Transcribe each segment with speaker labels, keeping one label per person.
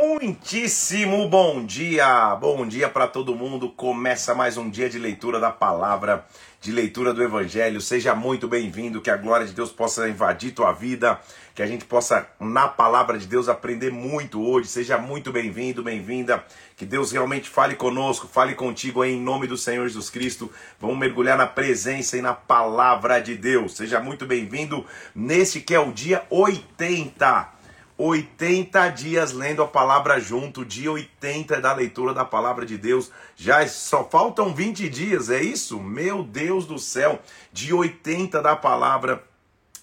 Speaker 1: Muitíssimo bom dia, bom dia para todo mundo. Começa mais um dia de leitura da palavra, de leitura do Evangelho. Seja muito bem-vindo, que a glória de Deus possa invadir tua vida, que a gente possa, na palavra de Deus, aprender muito hoje. Seja muito bem-vindo, bem-vinda. Que Deus realmente fale conosco, fale contigo em nome do Senhor Jesus Cristo. Vamos mergulhar na presença e na palavra de Deus. Seja muito bem-vindo neste que é o dia 80 80 dias lendo a palavra junto, dia 80 da leitura da palavra de Deus. Já só faltam 20 dias, é isso? Meu Deus do céu, dia 80 da palavra.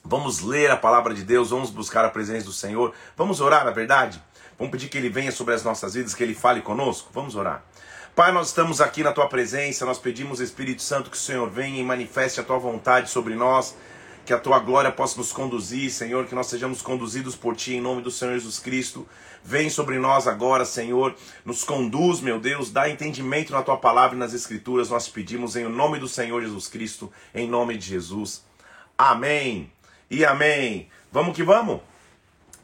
Speaker 1: Vamos ler a palavra de Deus, vamos buscar a presença do Senhor. Vamos orar, na verdade? Vamos pedir que ele venha sobre as nossas vidas, que ele fale conosco. Vamos orar. Pai, nós estamos aqui na tua presença, nós pedimos, Espírito Santo, que o Senhor venha e manifeste a tua vontade sobre nós que a tua glória possa nos conduzir, Senhor, que nós sejamos conduzidos por ti em nome do Senhor Jesus Cristo. Vem sobre nós agora, Senhor, nos conduz, meu Deus, dá entendimento na tua palavra e nas escrituras. Nós pedimos em nome do Senhor Jesus Cristo, em nome de Jesus. Amém. E amém. Vamos que vamos.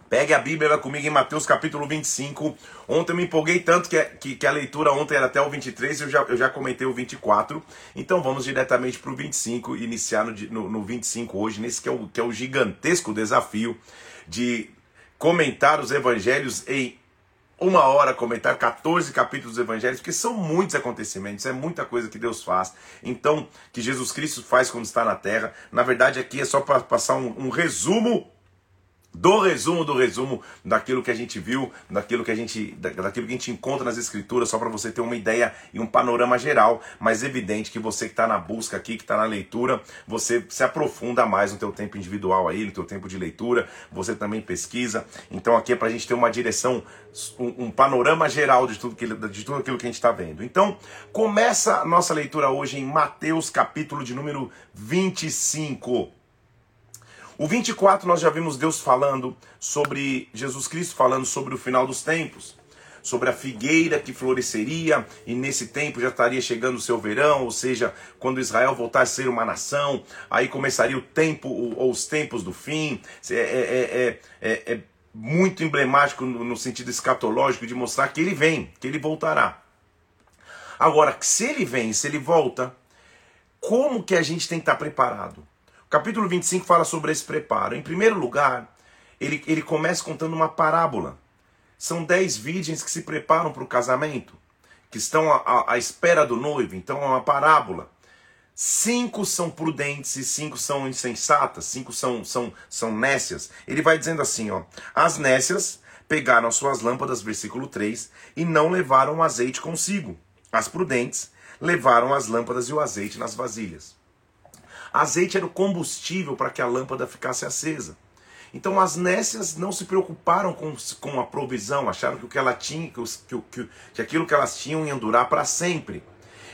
Speaker 1: Pegue a Bíblia comigo em Mateus capítulo 25. Ontem eu me empolguei tanto que, que, que, a leitura ontem era até o 23 e eu já, eu já comentei o 24. Então vamos diretamente para o 25 e iniciar no, no, no 25 hoje, nesse que é, o, que é o gigantesco desafio de comentar os evangelhos em uma hora, comentar 14 capítulos dos evangelhos, porque são muitos acontecimentos, é muita coisa que Deus faz. Então, que Jesus Cristo faz quando está na terra. Na verdade, aqui é só para passar um, um resumo do resumo do resumo daquilo que a gente viu, daquilo que a gente, daquilo que a gente encontra nas escrituras, só para você ter uma ideia e um panorama geral, mas evidente que você que está na busca aqui, que está na leitura, você se aprofunda mais no teu tempo individual aí, no teu tempo de leitura, você também pesquisa. Então aqui é para a gente ter uma direção, um, um, panorama geral de tudo, que, de tudo aquilo que a gente está vendo. Então começa a nossa leitura hoje em Mateus capítulo de número 25. O 24 nós já vimos Deus falando sobre Jesus Cristo falando sobre o final dos tempos, sobre a figueira que floresceria e nesse tempo já estaria chegando o seu verão, ou seja, quando Israel voltar a ser uma nação, aí começaria o tempo ou os tempos do fim. É, é, é, é muito emblemático no, no sentido escatológico de mostrar que ele vem, que ele voltará. Agora, se ele vem, se ele volta, como que a gente tem que estar preparado? Capítulo 25 fala sobre esse preparo. Em primeiro lugar, ele, ele começa contando uma parábola. São dez virgens que se preparam para o casamento, que estão à, à espera do noivo. Então é uma parábola. Cinco são prudentes e cinco são insensatas, cinco são, são, são nécias. Ele vai dizendo assim: ó, as nécias pegaram suas lâmpadas, versículo 3, e não levaram o azeite consigo. As prudentes levaram as lâmpadas e o azeite nas vasilhas. Azeite era o combustível para que a lâmpada ficasse acesa. Então as nécias não se preocuparam com, com a provisão, acharam que o que ela tinha, que, que, que, que aquilo que elas tinham ia durar para sempre.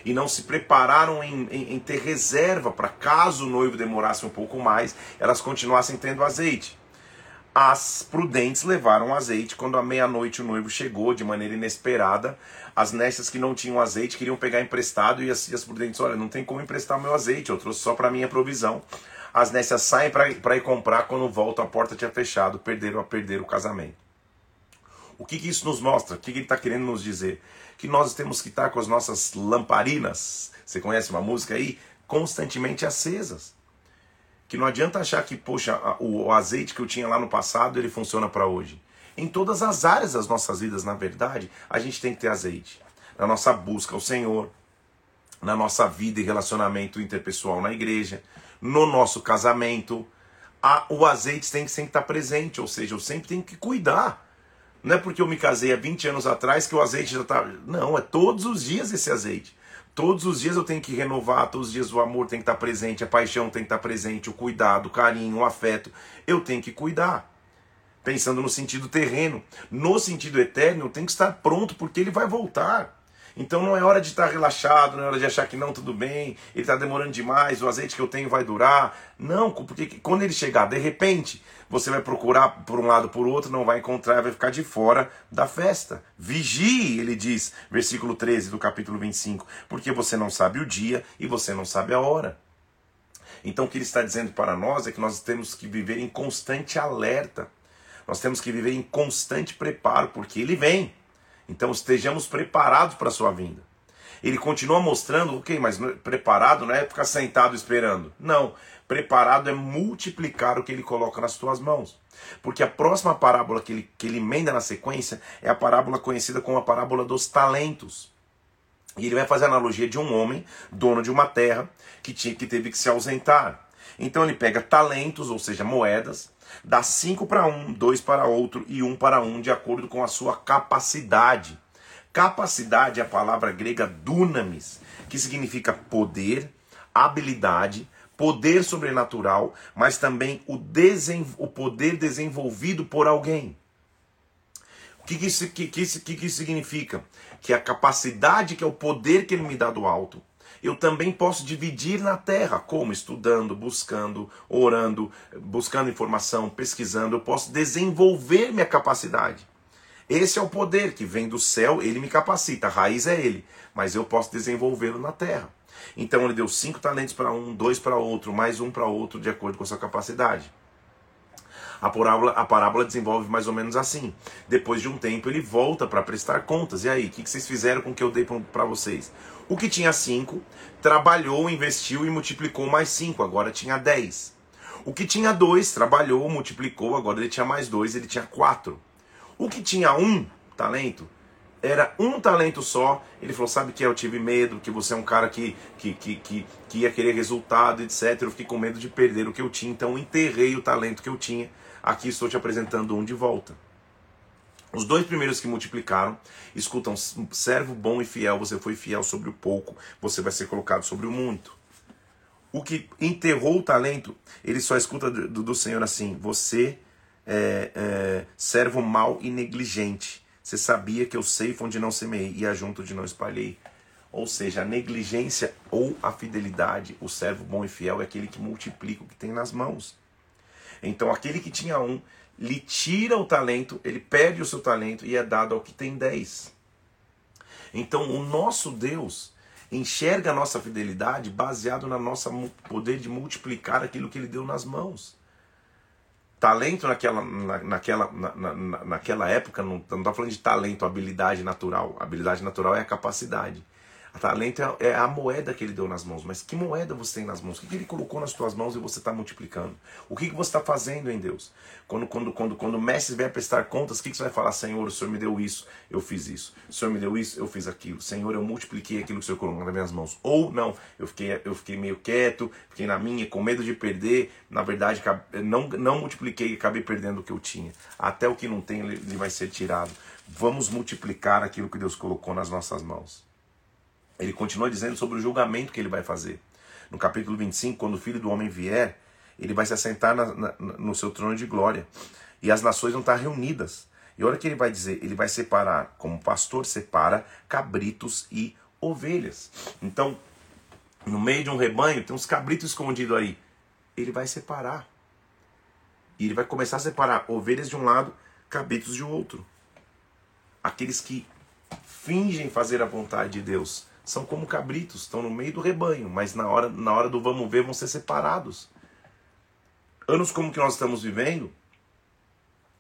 Speaker 1: E não se prepararam em, em, em ter reserva para caso o noivo demorasse um pouco mais, elas continuassem tendo azeite. As prudentes levaram azeite quando à meia-noite o noivo chegou de maneira inesperada. As nécias que não tinham azeite queriam pegar emprestado e as, e as prudentes, olha, não tem como emprestar meu azeite, eu trouxe só para minha provisão. As nécias saem para ir comprar, quando voltam a porta tinha fechado, perderam a perder o casamento. O que, que isso nos mostra? O que, que ele está querendo nos dizer? Que nós temos que estar com as nossas lamparinas, você conhece uma música aí? Constantemente acesas que não adianta achar que, poxa, o azeite que eu tinha lá no passado, ele funciona para hoje. Em todas as áreas das nossas vidas, na verdade, a gente tem que ter azeite. Na nossa busca ao Senhor, na nossa vida e relacionamento interpessoal na igreja, no nosso casamento, a, o azeite tem que sempre estar presente, ou seja, eu sempre tenho que cuidar. Não é porque eu me casei há 20 anos atrás que o azeite já está. Não, é todos os dias esse azeite. Todos os dias eu tenho que renovar, todos os dias o amor tem que estar presente, a paixão tem que estar presente, o cuidado, o carinho, o afeto. Eu tenho que cuidar. Pensando no sentido terreno. No sentido eterno, tenho que estar pronto porque ele vai voltar. Então não é hora de estar relaxado, não é hora de achar que não, tudo bem, ele está demorando demais, o azeite que eu tenho vai durar. Não, porque quando ele chegar, de repente, você vai procurar por um lado por outro, não vai encontrar, vai ficar de fora da festa. Vigie, ele diz, versículo 13 do capítulo 25, porque você não sabe o dia e você não sabe a hora. Então o que ele está dizendo para nós é que nós temos que viver em constante alerta Nós temos que viver em constante preparo, porque ele vem. Então estejamos preparados para a sua vinda. Ele continua mostrando, ok, mas preparado não é ficar sentado esperando. Não, preparado é multiplicar o que ele coloca nas tuas mãos. Porque a próxima parábola que ele, que ele emenda na sequência é a parábola conhecida como a parábola dos talentos. E ele vai fazer a analogia de um homem, dono de uma terra, que, tinha, que teve que se ausentar. Então ele pega talentos, ou seja, moedas, dá cinco para um, dois para outro e um para um, de acordo com a sua capacidade. Capacidade é a palavra grega dunamis, que significa poder, habilidade, poder sobrenatural, mas também o, o poder desenvolvido por alguém. O que, que, que, que, que, significa? Que a capacidade, que é o poder que ele me dá do alto, eu também posso dividir na terra, como estudando, buscando, orando, buscando informação, pesquisando, eu posso desenvolver minha capacidade. Esse é o poder que vem do céu, ele me capacita, a raiz é ele, mas eu posso desenvolvê-lo na terra. Então ele deu cinco talentos para um, dois para outro, mais um para outro, de acordo com a sua capacidade. A parábola, a parábola desenvolve mais ou menos assim. Depois de um tempo, ele volta para prestar contas. E aí, o que, que vocês fizeram com o que eu dei para vocês? O que tinha cinco, trabalhou, investiu e multiplicou mais cinco, agora tinha dez. O que tinha dois, trabalhou, multiplicou, agora ele tinha mais dois, ele tinha quatro. O que tinha um talento, era um talento só. Ele falou: Sabe que eu tive medo, que você é um cara que, que, que, que, que ia querer resultado, etc. Eu fiquei com medo de perder o que eu tinha, então enterrei o talento que eu tinha. Aqui estou te apresentando um de volta. Os dois primeiros que multiplicaram escutam: servo bom e fiel, você foi fiel sobre o pouco, você vai ser colocado sobre o muito. O que enterrou o talento, ele só escuta do, do Senhor assim: você é, é servo mau e negligente. Você sabia que eu sei onde não semeei e ajunto onde não espalhei. Ou seja, a negligência ou a fidelidade, o servo bom e fiel é aquele que multiplica o que tem nas mãos. Então, aquele que tinha um, lhe tira o talento, ele perde o seu talento e é dado ao que tem dez. Então, o nosso Deus enxerga a nossa fidelidade baseado na nossa poder de multiplicar aquilo que ele deu nas mãos. Talento naquela, na, naquela, na, na, naquela época, não está falando de talento, habilidade natural. habilidade natural é a capacidade. Talento é, é a moeda que ele deu nas mãos. Mas que moeda você tem nas mãos? O que ele colocou nas suas mãos e você está multiplicando? O que, você está fazendo em Deus? Quando, quando, quando, quando o mestre vier prestar contas, o que você vai falar? Senhor, o Senhor me deu isso, eu fiz isso. O Senhor me deu isso, eu fiz aquilo. Senhor, eu multipliquei aquilo que o Senhor colocou nas minhas mãos. Ou não, eu fiquei, eu fiquei meio quieto, fiquei na minha, com medo de perder. Na verdade, não, não multipliquei e acabei perdendo o que eu tinha. Até o que não tem, ele vai ser tirado. Vamos multiplicar aquilo que Deus colocou nas nossas mãos. Ele continua dizendo sobre o julgamento que ele vai fazer. No capítulo 25, quando o filho do homem vier, ele vai se assentar na, na, no seu trono de glória. E as nações vão estar reunidas. E olha o que ele vai dizer: ele vai separar, como pastor separa, cabritos e ovelhas. Então, no meio de um rebanho, tem uns cabritos escondidos aí. Ele vai separar. E ele vai começar a separar ovelhas de um lado, cabritos de outro. Aqueles que fingem fazer a vontade de Deus são como cabritos, estão no meio do rebanho, mas na hora, na hora do vamos ver vão ser separados. Anos como que nós estamos vivendo,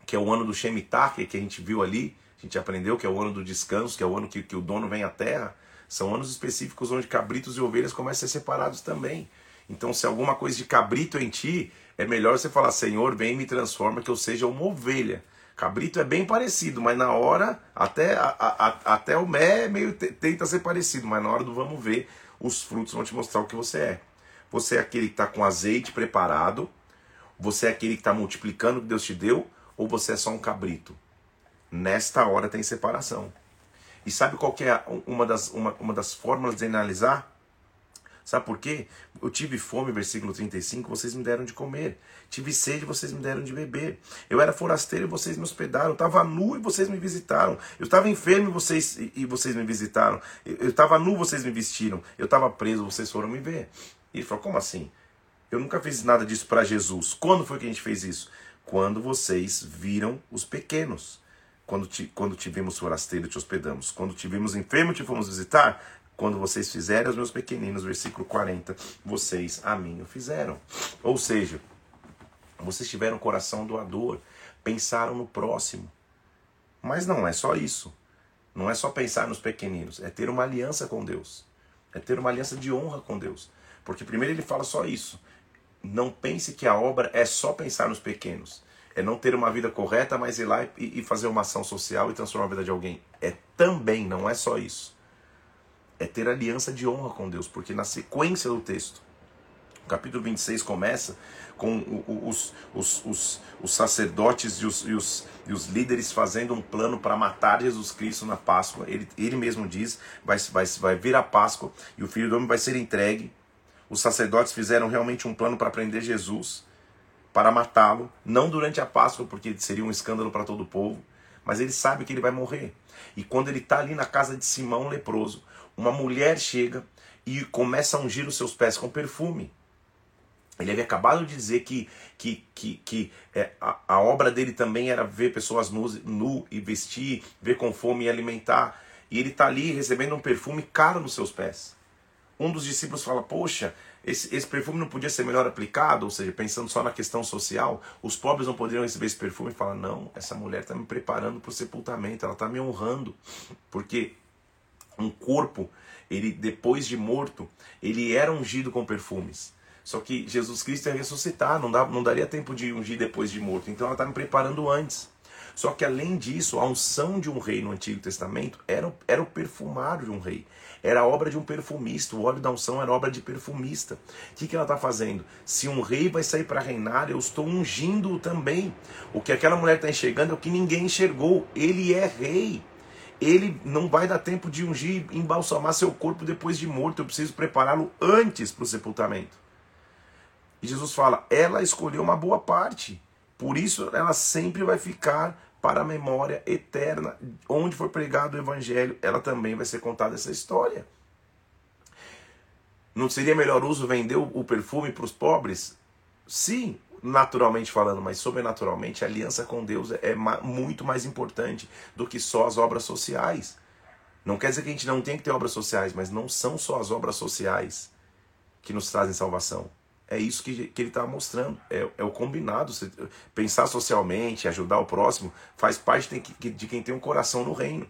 Speaker 1: que é o ano do Shemitah, que a gente viu ali, a gente aprendeu que é o ano do descanso, que é o ano que, que o dono vem à terra, são anos específicos onde cabritos e ovelhas começam a ser separados também. Então, se alguma coisa de cabrito em ti, é melhor você falar: Senhor, vem e me transforma, que eu seja uma ovelha. Cabrito é bem parecido, mas na hora, até, a, a, até o mé meio tenta ser parecido, mas na hora do vamos ver, os frutos vão te mostrar o que você é. Você é aquele que está com azeite preparado, você é aquele que está multiplicando o que Deus te deu, ou você é só um cabrito? Nesta hora tem separação. E sabe qual é uma das, uma, uma das fórmulas de analisar? Sabe por quê? Eu tive fome, versículo 35, vocês me deram de comer. Tive sede, vocês me deram de beber. Eu era forasteiro e vocês me hospedaram. Eu estava nu e vocês me visitaram. Eu estava enfermo e vocês, e vocês me visitaram. Eu estava nu, vocês me vestiram. Eu estava preso, vocês foram me ver. E ele falou: Como assim? Eu nunca fiz nada disso para Jesus. Quando foi que a gente fez isso? Quando vocês viram os pequenos. Quando, te, quando tivemos forasteiro, te hospedamos. Quando tivemos enfermo, te fomos visitar. Quando vocês fizerem os meus pequeninos, versículo 40, vocês a mim o fizeram. Ou seja, vocês tiveram um coração doador. pensaram no próximo. Mas não é só isso. Não é só pensar nos pequeninos, é ter uma aliança com Deus. É ter uma aliança de honra com Deus. Porque primeiro ele fala só isso. Não pense que a obra é só pensar nos pequenos. É não ter uma vida correta, mas ir lá e fazer uma ação social e transformar a vida de alguém. É também, não é só isso. É ter aliança de honra com Deus. Porque na sequência do texto, o capítulo 26 começa com os, os, os, os sacerdotes e os, e, os, e os líderes fazendo um plano para matar Jesus Cristo na Páscoa. Ele, ele mesmo diz: vai, vai, vai vir a Páscoa e o filho do homem vai ser entregue. Os sacerdotes fizeram realmente um plano para prender Jesus, para matá-lo, não durante a Páscoa, porque seria um escândalo para todo o povo, mas ele sabe que ele vai morrer. E quando ele está ali na casa de Simão leproso, uma mulher chega e começa a ungir os seus pés com perfume. Ele havia acabado de dizer que, que, que, que é, a, a, obra dele também era ver pessoas nu, nu e vestir, ver com fome e alimentar. E ele está ali recebendo um perfume caro nos seus pés. Um dos discípulos fala: Poxa, esse, esse perfume não podia ser melhor aplicado? Ou seja, pensando só na questão social, os pobres não poderiam receber esse perfume? E fala: Não, essa mulher está me preparando para o sepultamento, ela está me honrando. Porque um corpo, ele depois de morto, ele era ungido com perfumes. Só que Jesus Cristo ia ressuscitar, não, dá, não daria tempo de ungir depois de morto. Então ela está me preparando antes. Só que além disso, a unção de um rei no Antigo Testamento era, era o perfumar de um rei. Era a obra de um perfumista. O óleo da unção era obra de perfumista. O que, que ela está fazendo? Se um rei vai sair para reinar, eu estou ungindo também. O que aquela mulher está enxergando é o que ninguém enxergou. Ele é rei. Ele não vai dar tempo de ungir, embalsamar seu corpo depois de morto. Eu preciso prepará-lo antes para o sepultamento. E Jesus fala: ela escolheu uma boa parte. Por isso ela sempre vai ficar para a memória eterna. Onde for pregado o evangelho, ela também vai ser contada essa história. Não seria melhor uso vender o perfume para os pobres? Sim, naturalmente falando, mas sobrenaturalmente, a aliança com Deus é muito mais importante do que só as obras sociais. Não quer dizer que a gente não tem que ter obras sociais, mas não são só as obras sociais que nos trazem salvação. É isso que, que ele está mostrando. É, é, o combinado. Pensar socialmente, ajudar o próximo, faz parte de, de quem tem um coração no reino.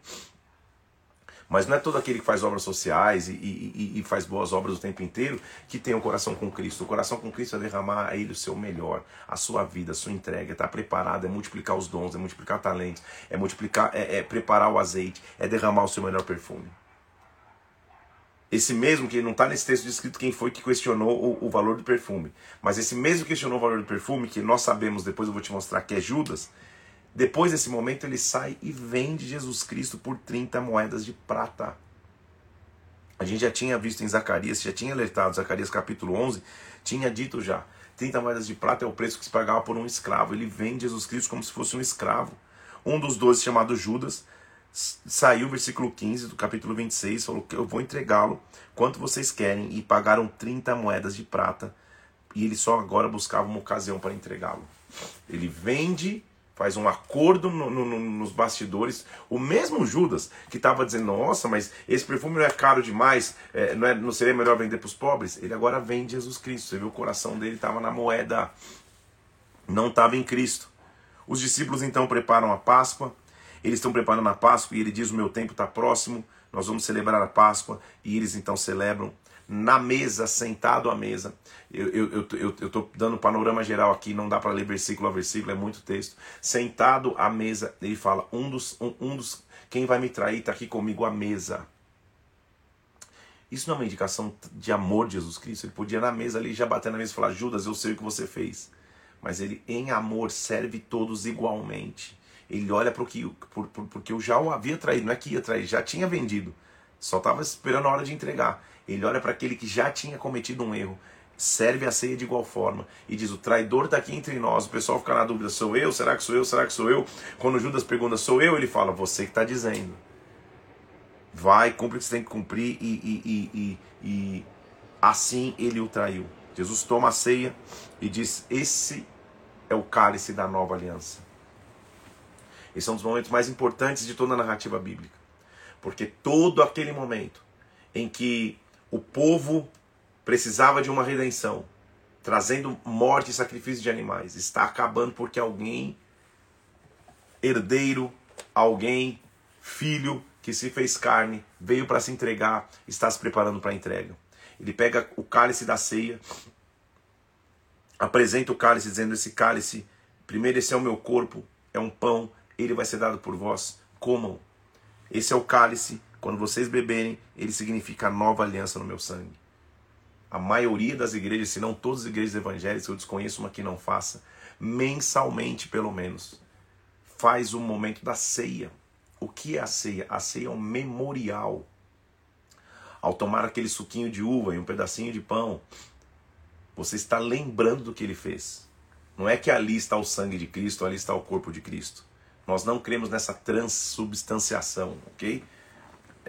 Speaker 1: Mas não é todo aquele que faz obras sociais e, e, e, faz boas obras o tempo inteiro que tem um coração com Cristo. O coração com Cristo é derramar a Ele o seu melhor, a sua vida, a sua entrega, é estar preparado, é multiplicar os dons, é multiplicar talentos, é multiplicar, é, é preparar o azeite, é derramar o seu melhor perfume. Esse mesmo que não está nesse texto descrito quem foi que questionou o, o, valor do perfume, mas esse mesmo que questionou o valor do perfume, que nós sabemos, depois eu vou te mostrar que é Judas, depois desse momento ele sai e vende Jesus Cristo por 30 moedas de prata. A gente já tinha visto em Zacarias, já tinha alertado, Zacarias capítulo 11, tinha dito já, 30 moedas de prata é o preço que se pagava por um escravo. Ele vende Jesus Cristo como se fosse um escravo. Um dos doze, chamado Judas, saiu versículo 15 do capítulo 26, falou que eu vou entregá-lo quanto vocês querem, e pagaram 30 moedas de prata, e ele só agora buscava uma ocasião para entregá-lo. Ele vende, faz um acordo no, no, nos bastidores, o mesmo Judas que estava dizendo, nossa, mas esse perfume não é caro demais, é, não, é, não seria melhor vender para os pobres? Ele agora vende Jesus Cristo, você viu o coração dele estava na moeda, não estava em Cristo. Os discípulos então preparam a Páscoa, eles estão preparando a Páscoa e ele diz: O meu tempo está próximo, nós vamos celebrar a Páscoa. E eles então celebram na mesa, sentado à mesa. Eu estou eu, eu, eu dando um panorama geral aqui, não dá para ler versículo a versículo, é muito texto. Sentado à mesa, ele fala: Um dos, um, um dos quem vai me trair está aqui comigo à mesa. Isso não é uma indicação de amor de Jesus Cristo. Ele podia na mesa ali já bater na mesa e falar: Judas, eu sei o que você fez. Mas ele, em amor, serve todos igualmente. Ele olha para o que por, por, porque eu já o havia traído, não é que ia trair, já tinha vendido. Só estava esperando a hora de entregar. Ele olha para aquele que já tinha cometido um erro, serve a ceia de igual forma e diz: O traidor está aqui entre nós. O pessoal fica na dúvida: sou eu? Será que sou eu? Será que sou eu? Quando Judas pergunta: sou eu? Ele fala: Você que está dizendo. Vai, cumpre o que você tem que cumprir e, e, e, e assim ele o traiu. Jesus toma a ceia e diz: Esse é o cálice da nova aliança. Esse é um dos momentos mais importantes de toda a narrativa bíblica. Porque todo aquele momento em que o povo precisava de uma redenção, trazendo morte e sacrifício de animais, está acabando porque alguém herdeiro, alguém, filho que se fez carne, veio para se entregar, está se preparando para a entrega. Ele pega o cálice da ceia, apresenta o cálice dizendo: Esse cálice, primeiro, esse é o meu corpo, é um pão, ele vai ser dado por vós, comam. Esse é o cálice, quando vocês beberem, ele significa nova aliança no meu sangue. A maioria das igrejas, se não todas as igrejas evangélicas, eu desconheço uma que não faça, mensalmente pelo menos, faz o momento da ceia. O que é a ceia? A ceia é um memorial. Ao tomar aquele suquinho de uva e um pedacinho de pão, você está lembrando do que ele fez. Não é que ali está o sangue de Cristo, ali está o corpo de Cristo. Nós não cremos nessa transubstanciação, ok?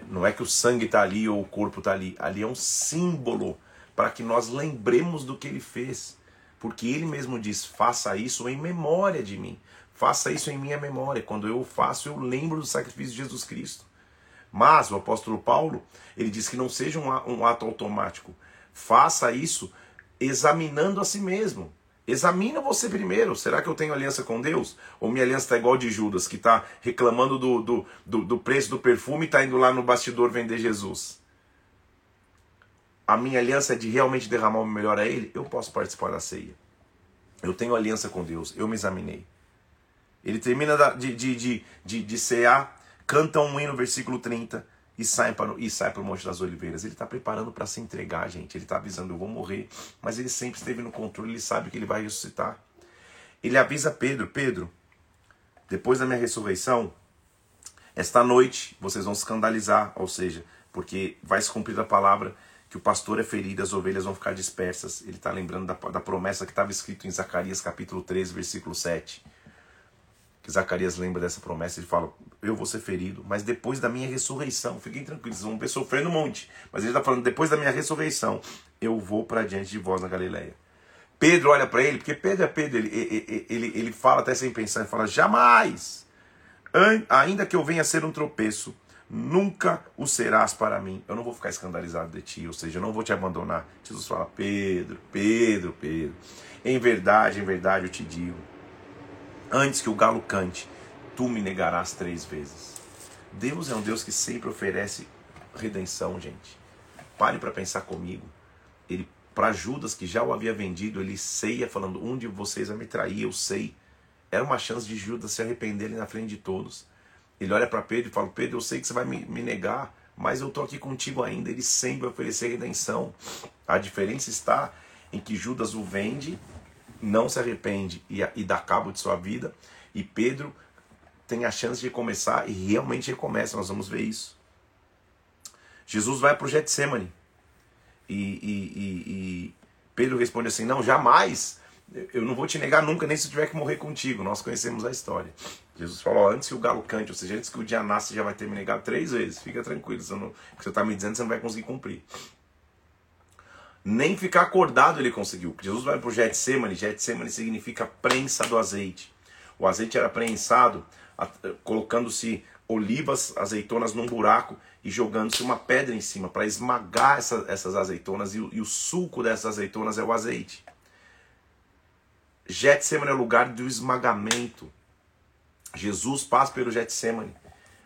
Speaker 1: Não é que o sangue está ali ou o corpo está ali. Ali é um símbolo para que nós lembremos do que ele fez. Porque ele mesmo diz: faça isso em memória de mim. Faça isso em minha memória. Quando eu faço, eu lembro do sacrifício de Jesus Cristo. Mas o apóstolo Paulo, ele diz que não seja um ato automático. Faça isso examinando a si mesmo. Examina você primeiro. Será que eu tenho aliança com Deus? Ou minha aliança está igual de Judas, que está reclamando do, do, do, do, preço do perfume e está indo lá no bastidor vender Jesus? A minha aliança é de realmente derramar o melhor a Ele? Eu posso participar da ceia. Eu tenho aliança com Deus. Eu me examinei. Ele termina de, de, de, de, de cear, canta um hino, versículo 30 e sai para e sai para o Monte das Oliveiras. Ele está preparando para se entregar, gente. Ele está avisando, eu vou morrer, mas ele sempre esteve no controle. Ele sabe que ele vai ressuscitar. Ele avisa Pedro, Pedro, depois da minha ressurreição, esta noite vocês vão escandalizar, ou seja, porque vai se cumprir a palavra que o pastor é ferido, as ovelhas vão ficar dispersas. Ele está lembrando da, da promessa que estava escrito em Zacarias capítulo 13, versículo 7 que Zacarias lembra dessa promessa, ele fala: Eu vou ser ferido, mas depois da minha ressurreição, fiquem tranquilos, vão ver sofrer no monte. Mas ele está falando: depois da minha ressurreição, eu vou para diante de vós na Galileia. Pedro olha para ele, porque Pedro é Pedro, ele, ele, ele, ele fala até sem pensar, ele fala: Jamais, ainda que eu venha a ser um tropeço, nunca o serás para mim. Eu não vou ficar escandalizado de ti, ou seja, eu não vou te abandonar. Jesus fala: Pedro, Pedro, Pedro, em verdade, em verdade eu te digo Antes que o galo cante, tu me negarás três vezes. Deus é um Deus que sempre oferece redenção, gente. Pare para pensar comigo. Ele para Judas que já o havia vendido, ele ceia falando: "Um de vocês vai me trair, eu sei". Era uma chance de Judas se arrepender ali na frente de todos. Ele olha para Pedro e fala: "Pedro, eu sei que você vai me, me negar, mas eu tô aqui contigo ainda". Ele sempre vai oferecer redenção. A diferença está em que Judas o vende não se arrepende e, e dá cabo de sua vida. E Pedro tem a chance de começar e realmente começa, nós vamos ver isso. Jesus vai para o Getsemane e, e, e, e, Pedro responde assim: Não, jamais, eu não vou te negar nunca, nem se eu tiver que morrer contigo. Nós conhecemos a história. Jesus falou: Antes que o galo cante, ou seja, antes que o dia nasce, já vai ter me negado três vezes. Fica tranquilo, você não, o que você está me dizendo você não vai conseguir cumprir. Nem ficar acordado ele conseguiu. Jesus vai para o Getsemane. Getsemane significa prensa do azeite. O azeite era prensado colocando-se olivas, azeitonas num buraco e jogando-se uma pedra em cima para esmagar essa, essas azeitonas e, e, o suco dessas azeitonas é o azeite. Getsemane é o lugar do esmagamento. Jesus passa pelo Getsemane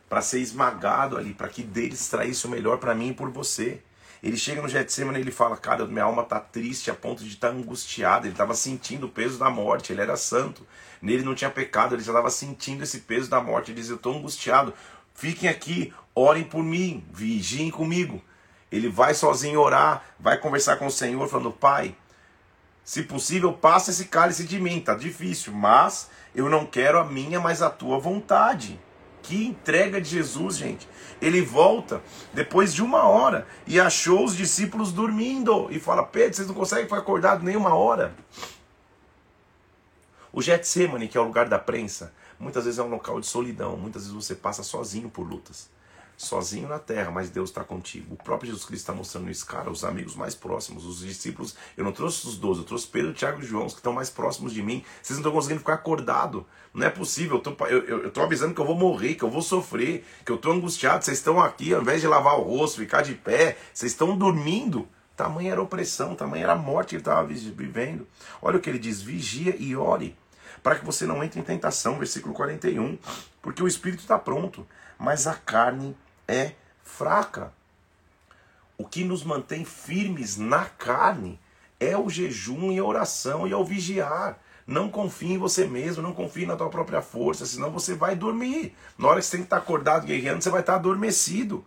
Speaker 1: para ser esmagado ali, para que dele extraísse o melhor para mim e por você. Ele chega no Getsemane e ele fala: Cara, minha alma está triste a ponto de estar tá angustiada. Ele estava sentindo o peso da morte. Ele era santo. Nele não tinha pecado. Ele já estava sentindo esse peso da morte. Ele diz: Eu estou angustiado. Fiquem aqui, orem por mim, vigiem comigo. Ele vai sozinho orar, vai conversar com o Senhor, falando: Pai, se possível, passa esse cálice de mim. Tá difícil, mas eu não quero a minha, mas a tua vontade. Que entrega de Jesus, gente. Ele volta depois de uma hora e achou os discípulos dormindo. E fala: Pedro, vocês não conseguem ficar acordados nem uma hora. O Getsemane, que é o lugar da prensa, muitas vezes é um local de solidão. Muitas vezes você passa sozinho por lutas sozinho na terra, mas Deus está contigo. O próprio Jesus Cristo está mostrando isso, cara, os amigos mais próximos, os discípulos. Eu não trouxe os doze, eu trouxe Pedro, Tiago e João, que estão mais próximos de mim. Vocês não estão conseguindo ficar acordado. Não é possível. Eu estou avisando que eu vou morrer, que eu vou sofrer, que eu estou angustiado. Vocês estão aqui, ao invés de lavar o rosto, ficar de pé, vocês estão dormindo. Tamanha era opressão, tamanha era a morte que ele estava vivendo. Olha o que ele diz: vigia e ore para que você não entre em tentação, versículo 41. Porque o espírito está pronto, mas a carne é fraca. O que nos mantém firmes na carne é o jejum e a oração e ao vigiar. Não confie em você mesmo, não confie na tua própria força, senão você vai dormir. Na hora que você tem que estar acordado guerreando, você vai estar adormecido.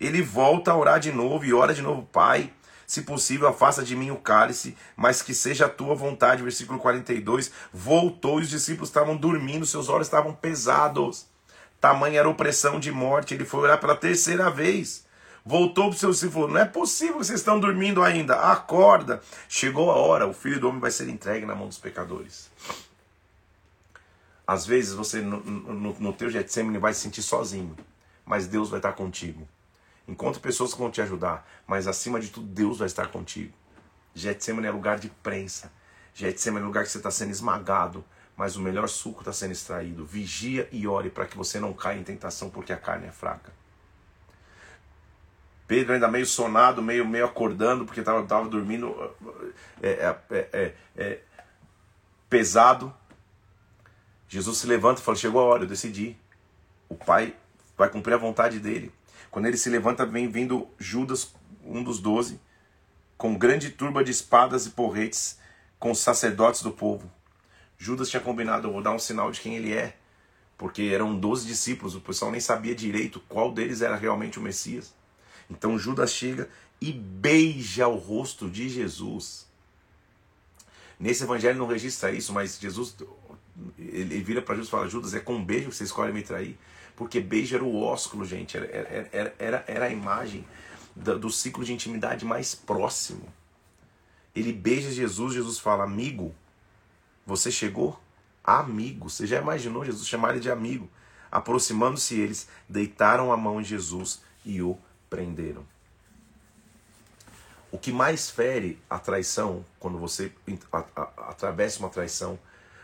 Speaker 1: Ele volta a orar de novo e ora de novo, Pai, se possível, afasta de mim o cálice, mas que seja a tua vontade. Versículo 42. Voltou e os discípulos estavam dormindo, seus olhos estavam pesados. Tamanha era opressão de morte. Ele foi orar pela terceira vez. Voltou para os seus discípulos e falou: Não é possível que vocês estão dormindo ainda. Acorda. Chegou a hora, o filho do homem vai ser entregue na mão dos pecadores. Às vezes você no, no, no teu Getsemane vai se sentir sozinho, mas Deus vai estar contigo. Encontre pessoas que vão te ajudar, mas acima de tudo, Deus vai estar contigo. Getsemane é lugar de prensa. Getsemane é lugar que você está sendo esmagado, mas o melhor suco está sendo extraído. Vigia e ore para que você não caia em tentação, porque a carne é fraca. Pedro ainda meio sonado, meio, meio acordando, porque estava tava dormindo é, é, é, é, é, pesado. Jesus se levanta e fala: Chegou a hora, eu decidi. O Pai vai cumprir a vontade dele. Quando ele se levanta, vem vindo Judas, um dos doze, com grande turba de espadas e porretes, com os sacerdotes do povo. Judas tinha combinado, eu vou dar um sinal de quem ele é, porque eram doze discípulos, o pessoal nem sabia direito qual deles era realmente o Messias. Então Judas chega e beija o rosto de Jesus. Nesse evangelho não registra isso, mas Jesus ele vira para Jesus e fala: Judas, é com um beijo que você escolhe me trair. Porque beijo era o ósculo, gente, era, era, era, era a imagem do, do ciclo de intimidade mais próximo. Ele beija Jesus, Jesus fala: Amigo, você chegou? Amigo. Você já imaginou Jesus chamar ele de amigo? Aproximando-se eles, deitaram a mão em Jesus e o prenderam. O que mais fere a traição, quando você atravessa uma traição,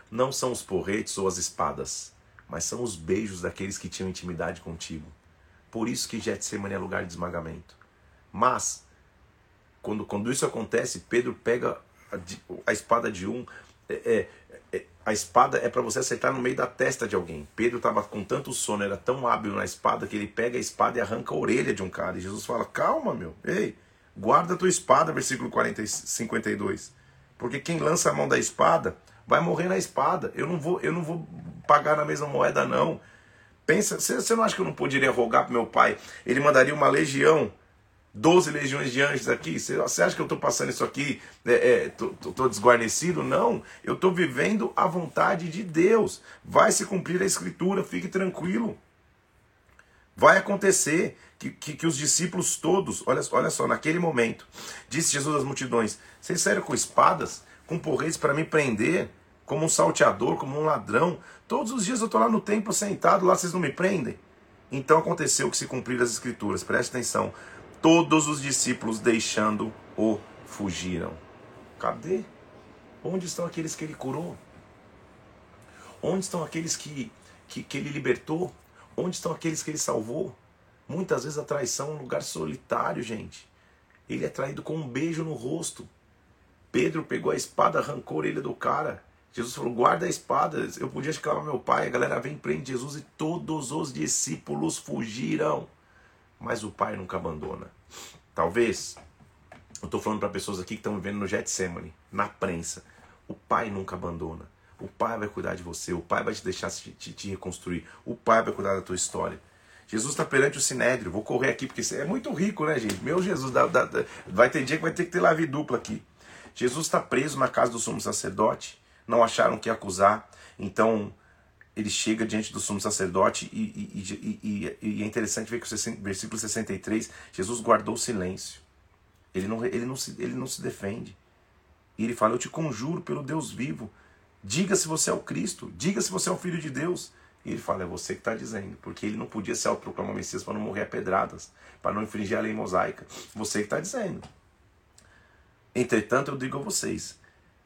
Speaker 1: não são os porretes ou as espadas, mas são os beijos daqueles que tinham intimidade contigo. Por isso que Getsemane é lugar de esmagamento. Mas, quando, quando isso acontece, Pedro pega a, a espada de um. É, é, é a espada é para você acertar no meio da testa de alguém. Pedro estava com tanto sono, era tão hábil na espada, que ele pega a espada e arranca a orelha de um cara. E Jesus fala: Calma, meu, ei, guarda a tua espada, versículo 40, 52. Porque quem lança a mão da espada vai morrer na espada. Eu não vou, eu não vou pagar na mesma moeda, não. Pensa, você não acha que eu não poderia rogar para meu pai? Ele mandaria uma legião, 12 legiões de anjos aqui. Você acha que eu estou passando isso aqui, estou é, desguarnecido? Não, eu estou vivendo a vontade de Deus. Vai se cumprir a escritura, fique tranquilo. Vai acontecer que, que, que, os discípulos todos, olha, olha só, naquele momento, disse Jesus às multidões: Vocês saíram com espadas, com porretes para me prender? como um salteador, como um ladrão. Todos os dias eu estou lá no templo sentado, lá vocês não me prendem. Então aconteceu que se cumpriram as escrituras, preste atenção. Todos os discípulos deixando-o fugiram. Cadê? Onde estão aqueles que ele curou? Onde estão aqueles que, que, que ele libertou? Onde estão aqueles que ele salvou? Muitas vezes a traição é um lugar solitário, gente. Ele é traído com um beijo no rosto. Pedro pegou a espada, arrancou a orelha do cara. Jesus falou: guarda a espada. Eu podia esclavar meu pai. A galera vem, prende Jesus e todos os discípulos fugiram. Mas o pai nunca abandona. Talvez, eu estou falando para pessoas aqui que estão vivendo no Getsemane, na prensa. O pai nunca abandona. O pai vai cuidar de você. O pai vai te deixar te, te, te reconstruir. O pai vai cuidar da tua história. Jesus está perante o sinédrio. Vou correr aqui porque é muito rico, né, gente? Meu Jesus, dá, dá, vai ter dia que vai ter que ter live dupla aqui. Jesus está preso na casa do sumo sacerdote não acharam que acusar, então ele chega diante do sumo sacerdote e, e, e, e, é interessante ver que o versículo 63, Jesus guardou silêncio. Ele não, ele, não se, ele não se defende. E ele fala: Eu te conjuro pelo Deus vivo, diga se você é o Cristo, diga se você é o Filho de Deus. E ele fala: É você que está dizendo, porque ele não podia se autoproclamar Messias para não morrer a pedradas, para não infringir a lei mosaica. Você que está dizendo. Entretanto, eu digo a vocês: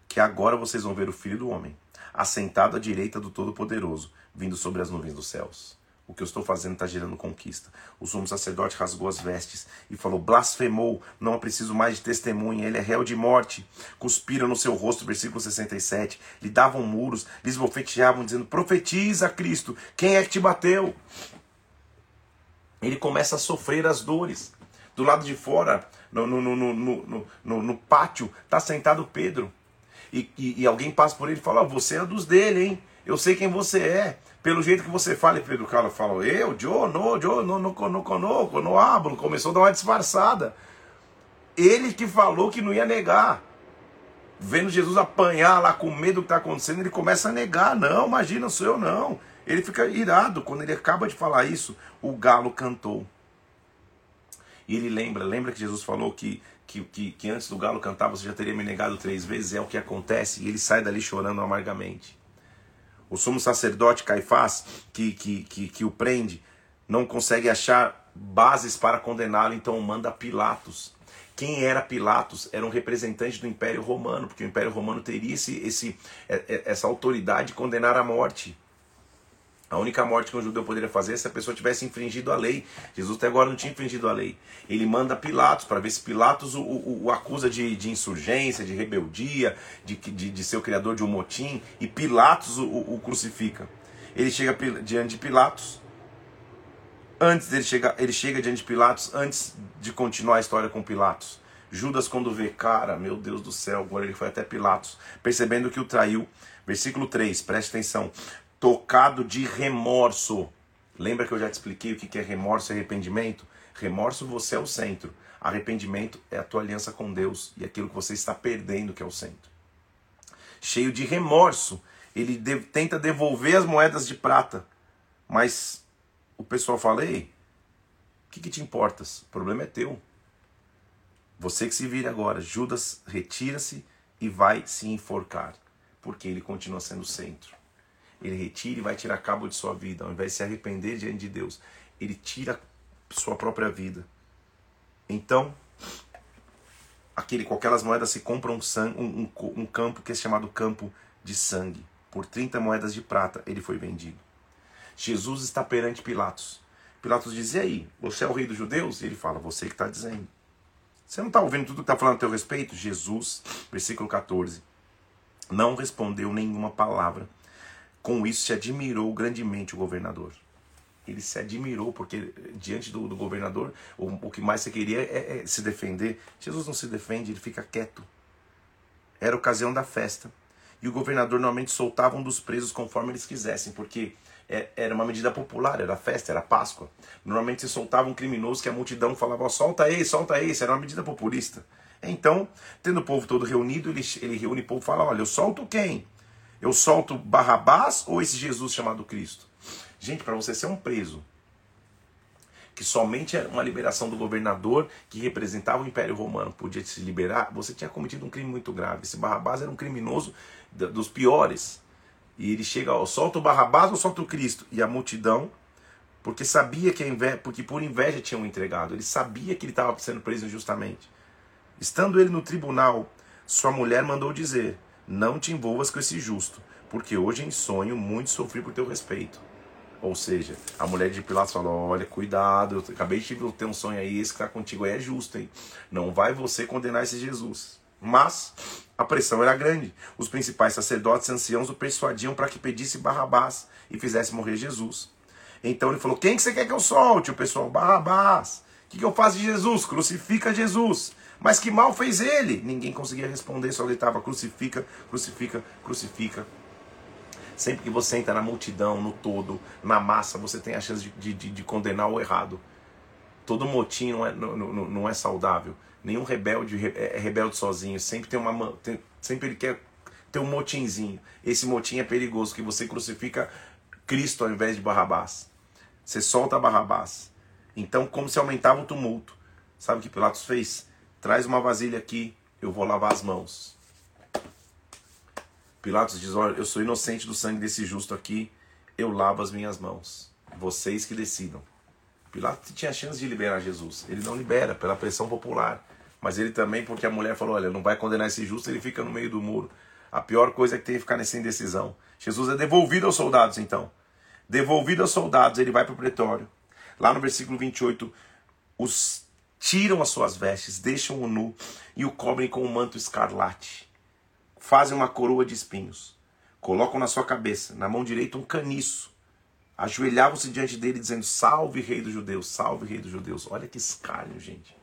Speaker 1: que agora vocês vão ver o Filho do Homem, assentado à direita do Todo-Poderoso, vindo sobre as nuvens dos céus. O que eu estou fazendo está gerando conquista. O sumo sacerdote rasgou as vestes e falou: blasfemou, não é preciso mais de testemunha, ele é réu de morte. Cuspiram no seu rosto, versículo 67. Lhe davam muros, lhes bofeteavam, dizendo: profetiza Cristo, quem é que te bateu? Ele começa a sofrer as dores. Do lado de fora, no, no, no, no, no, no pátio, está sentado Pedro. E, e, e, alguém passa por ele e fala: oh, Você é dos dele, hein? Eu sei quem você é. Pelo jeito que você fala, e Pedro Carlos fala: Eu, Joe, no, Joe, no, no, no, conoco, no hablo. Começou a dar uma disfarçada. Ele que falou que não ia negar. Vendo Jesus apanhar lá com medo do que está acontecendo, ele começa a negar. Não, imagina, sou eu não. Ele fica irado quando ele acaba de falar isso. O galo cantou. E ele lembra, lembra que Jesus falou que, que, que, que antes do galo cantar você já teria me negado três vezes? É o que acontece. E ele sai dali chorando amargamente. O sumo sacerdote Caifás, que, que, que, que o prende, não consegue achar bases para condená-lo, então manda Pilatos. Quem era Pilatos? Era um representante do Império Romano, porque o Império Romano teria esse, esse, é, é, essa autoridade de condenar a morte. A única morte que um judeu poderia fazer é se a pessoa tivesse infringido a lei. Jesus até agora não tinha infringido a lei. Ele manda Pilatos para ver se Pilatos o, o, o acusa de, de, insurgência, de rebeldia, de, de, de, ser o criador de um motim, e Pilatos o, o crucifica. Ele chega diante de Pilatos. Antes dele chegar, ele chega diante de Pilatos antes de continuar a história com Pilatos. Judas, quando vê, cara, meu Deus do céu, agora ele foi até Pilatos, percebendo que o traiu. Versículo 3, preste atenção tocado de remorso. Lembra que eu já te expliquei o que é remorso e arrependimento? Remorso você é o centro. Arrependimento é a tua aliança com Deus e aquilo que você está perdendo que é o centro. Cheio de remorso, ele de, tenta devolver as moedas de prata, mas o pessoal fala: Ei, o que, que te importas? O problema é teu. Você que se vire agora. Judas retira-se e vai se enforcar, porque ele continua sendo o centro ele retira e vai tirar cabo de sua vida. Ao invés de se arrepender diante de Deus, ele tira sua própria vida. Então, aquele, com aquelas moedas se compra um, um, um, um campo que é chamado campo de sangue. Por 30 moedas de prata ele foi vendido. Jesus está perante Pilatos. Pilatos diz: E aí, você é o rei dos judeus? E ele fala: Você que está dizendo. Você não está ouvindo tudo que está falando a teu respeito? Jesus, versículo 14, não respondeu nenhuma palavra com isso se admirou grandemente o governador. Ele se admirou, porque diante do, do governador, o, o, que mais você queria é, é se defender. Jesus não se defende, ele fica quieto. Era ocasião da festa. E o governador normalmente soltava um dos presos conforme eles quisessem, porque é, era uma medida popular, era festa, era Páscoa. Normalmente se soltava um criminoso que a multidão falava, solta esse, solta esse, era uma medida populista. Então, tendo o povo todo reunido, ele, ele reúne o povo e fala, olha, eu solto quem? Eu solto Barrabás ou esse Jesus chamado Cristo? Gente, para você ser um preso, que somente uma liberação do governador que representava o Império Romano podia se liberar, você tinha cometido um crime muito grave. Esse Barrabás era um criminoso dos piores. E ele chega, ó, solta o Barrabás ou solta o Cristo? E a multidão, porque sabia que a inveja, porque por inveja tinham entregado, ele sabia que ele estava sendo preso injustamente. Estando ele no tribunal, sua mulher mandou dizer: não te envolvas com esse justo, porque hoje em sonho muito sofri por teu respeito. Ou seja, a mulher de Pilatos falou: Olha, cuidado, eu acabei de ter um sonho aí, esse que está contigo aí é justo, hein? Não vai você condenar esse Jesus. Mas a pressão era grande. Os principais sacerdotes e anciãos o persuadiam para que pedisse Barrabás e fizesse morrer Jesus. Então ele falou: Quem que você quer que eu solte? O pessoal: Barrabás. O que, que eu faço de Jesus? Crucifica Jesus. Mas que mal fez ele? Ninguém conseguia responder, só gritava: crucifica, crucifica, crucifica. Sempre que você entra na multidão, no todo, na massa, você tem a chance de, de, de condenar o errado. Todo motim não é, não, não, não é saudável. Nenhum rebelde é, é rebelde sozinho. Sempre tem uma. Tem, sempre ele quer ter um motinzinho. Esse motim é perigoso, que você crucifica Cristo ao invés de Barrabás. Você solta Barrabás. Então, como se aumentava o tumulto. Sabe o que Pilatos fez? Traz uma vasilha aqui, eu vou lavar as mãos. Pilatos diz: Olha, eu sou inocente do sangue desse justo aqui, eu lavo as minhas mãos. Vocês que decidam. Pilatos tinha chance de liberar Jesus. Ele não libera pela pressão popular. Mas ele também, porque a mulher falou: Olha, não vai condenar esse justo, ele fica no meio do muro. A pior coisa é que tem que ficar nessa indecisão. Jesus é devolvido aos soldados, então. Devolvido aos soldados, ele vai para o pretório. Lá no versículo 28, os tiram as suas vestes, deixam o nu e o cobrem com um manto escarlate. Fazem uma coroa de espinhos. Colocam na sua cabeça, na mão direita, um caniço. Ajoelhavam-se diante dele, dizendo: Salve, Rei dos Judeus, salve, Rei dos Judeus. Olha que escárnio, gente.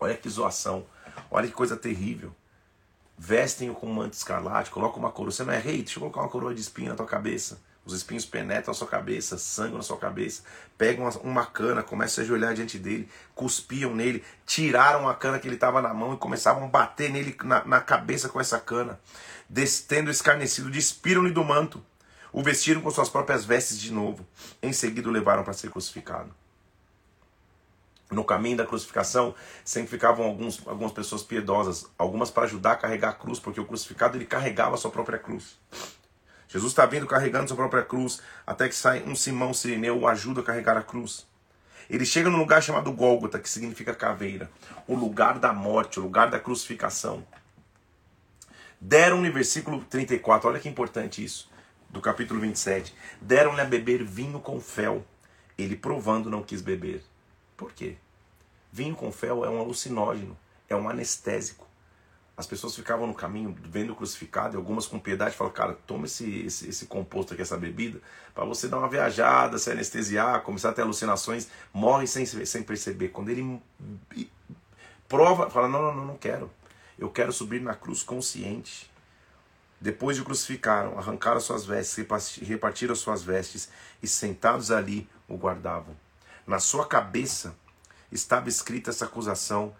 Speaker 1: Olha que zoação. Olha que coisa terrível. Vestem-o com um manto escarlate, colocam uma coroa. Você não é rei? Deixa eu colocar uma coroa de espinho na tua cabeça. Os espinhos penetram a sua cabeça, sangue na sua cabeça. Pegam uma cana, começam a ajoelhar diante dele, cuspiam nele, tiraram a cana que ele estava na mão e começavam a bater nele na, na cabeça com essa cana. Destendo escarnecido, despiram-lhe do manto. O vestiram com suas próprias vestes de novo. Em seguida o levaram para ser crucificado. No caminho da crucificação, sempre ficavam alguns, algumas pessoas piedosas, algumas para ajudar a carregar a cruz, porque o crucificado ele carregava a sua própria cruz. Jesus está vindo carregando sua própria cruz, até que sai um Simão Sirineu o ajuda a carregar a cruz. Ele chega num lugar chamado Gólgota, que significa caveira, o lugar da morte, o lugar da crucificação. Deram-lhe, versículo 34, olha que importante isso, do capítulo 27. Deram-lhe a beber vinho com fel. Ele, provando, não quis beber. Por quê? Vinho com fel é um alucinógeno, é um anestésico as pessoas ficavam no caminho vendo o crucificado e algumas com piedade falavam, cara, toma esse, esse, esse composto aqui, essa bebida, para você dar uma viajada, se anestesiar, começar a ter alucinações, morre sem, sem perceber. Quando ele prova, fala, não, não, não, não quero. Eu quero subir na cruz consciente. Depois de crucificaram, arrancaram suas vestes, repartiram suas vestes e sentados ali o guardavam. Na sua cabeça estava escrita essa acusação: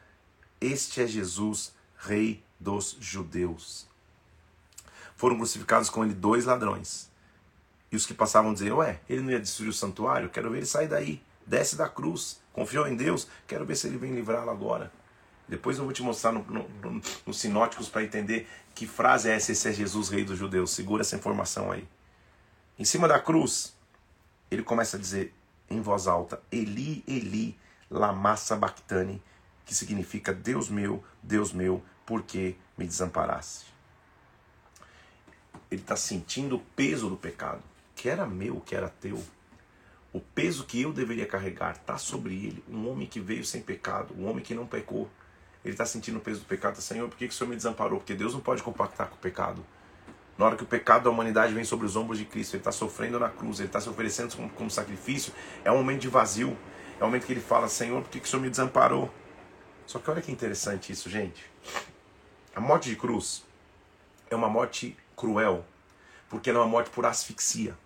Speaker 1: Este é Jesus, Rei dos judeus. Foram crucificados com ele dois ladrões. E os que passavam dizer: Ué, ele não ia destruir o santuário? Quero ver ele sair daí. Desce da cruz. Confiou em Deus? Quero ver se ele vem livrá-lo agora. Depois eu vou te mostrar no, no, no, nos sinóticos para entender que frase é essa: Esse é Jesus, Rei dos Judeus. Segura essa informação aí. Em cima da cruz, ele começa a dizer em voz alta: Eli, Eli, lama sabachthani, que significa Deus meu, Deus meu, porque me desamparaste. Ele está sentindo o peso do pecado, que era meu, que era teu. O peso que eu deveria carregar está sobre ele. Um homem que veio sem pecado, um homem que não pecou. Ele está sentindo o peso do pecado. Senhor, por que, que o Senhor me desamparou? Porque Deus não pode compactar com o pecado. Na hora que o pecado da humanidade vem sobre os ombros de Cristo, ele está sofrendo na cruz, ele está se oferecendo como, como, sacrifício, é um momento de vazio. É um momento que ele fala: Senhor, por que, que o Senhor me desamparou? Só que olha que interessante isso, gente. A morte de cruz é uma morte cruel, porque ela é uma morte por asfixia.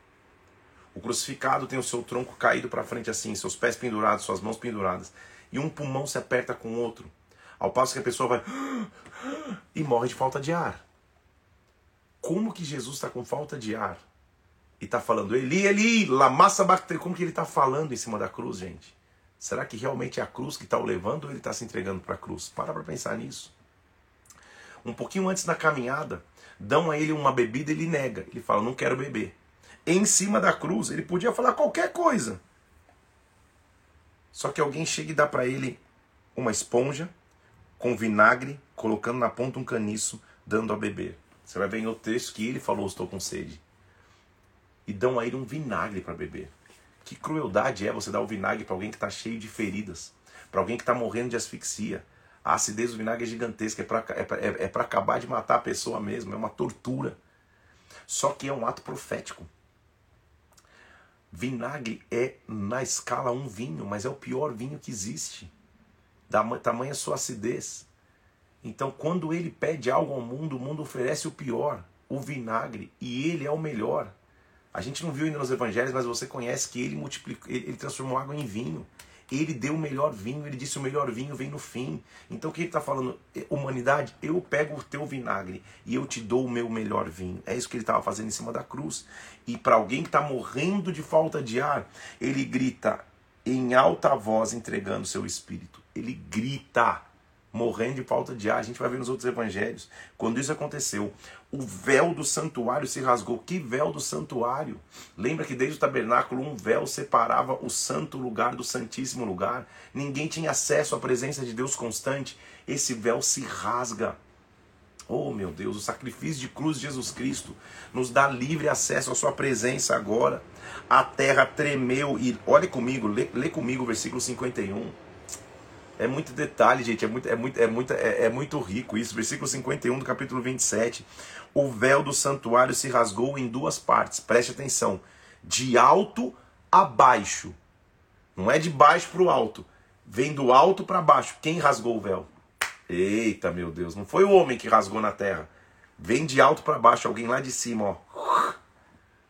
Speaker 1: O crucificado tem o seu tronco caído para frente assim, seus pés pendurados, suas mãos penduradas, e um pulmão se aperta com o outro, ao passo que a pessoa vai e morre de falta de ar. Como que Jesus está com falta de ar e está falando Eli, Eli, la massa bactéria? Como que ele está falando em cima da cruz, gente? Será que realmente é a cruz que está o levando ou ele está se entregando para a cruz? Para para pensar nisso um pouquinho antes da caminhada, dão a ele uma bebida, ele nega. Ele fala, não quero beber. Em cima da cruz, ele podia falar qualquer coisa. Só que alguém chega e dá para ele uma esponja com vinagre, colocando na ponta um caniço, dando a beber. Você vai ver em outro texto que ele falou: Estou com sede. E dão a ele um vinagre para beber. Que crueldade é você dar o vinagre para alguém que está cheio de feridas, para alguém que está morrendo de asfixia, a acidez do vinagre é gigantesca, é para é, é, é acabar de matar a pessoa mesmo, é uma tortura. Só que é um ato profético. Vinagre é, na escala, um vinho, mas é o pior vinho que existe. Da tamanha sua acidez. Então, quando ele pede algo ao mundo, o mundo oferece o pior, o vinagre, e ele é o melhor. A gente não viu ainda nos evangelhos, mas você conhece que ele multiplicou, ele transformou água em vinho. Ele deu o melhor vinho, ele disse o melhor vinho vem no fim. Então o que ele está falando? Humanidade, eu pego o teu vinagre e eu te dou o meu melhor vinho. É isso que ele estava fazendo em cima da cruz. E para alguém que está morrendo de falta de ar, ele grita em alta voz entregando seu espírito. Ele grita morrendo de falta de ar. A gente vai ver nos outros evangelhos. Quando isso aconteceu, o véu do santuário se rasgou. Que véu do santuário? Lembra que desde o tabernáculo um véu separava o santo lugar do santíssimo lugar. Ninguém tinha acesso à presença de Deus constante. Esse véu se rasga. Oh meu Deus, o sacrifício de cruz de Jesus Cristo nos dá livre acesso à Sua presença agora. A terra tremeu e olhe comigo, lê, lê comigo o versículo 51. É muito detalhe, gente, é muito, é, muito, é, muito, é, é muito rico isso. Versículo 51 do capítulo 27. O véu do santuário se rasgou em duas partes, preste atenção, de alto a baixo. Não é de baixo para o alto, vem do alto para baixo. Quem rasgou o véu? Eita, meu Deus, não foi o homem que rasgou na terra. Vem de alto para baixo, alguém lá de cima, ó.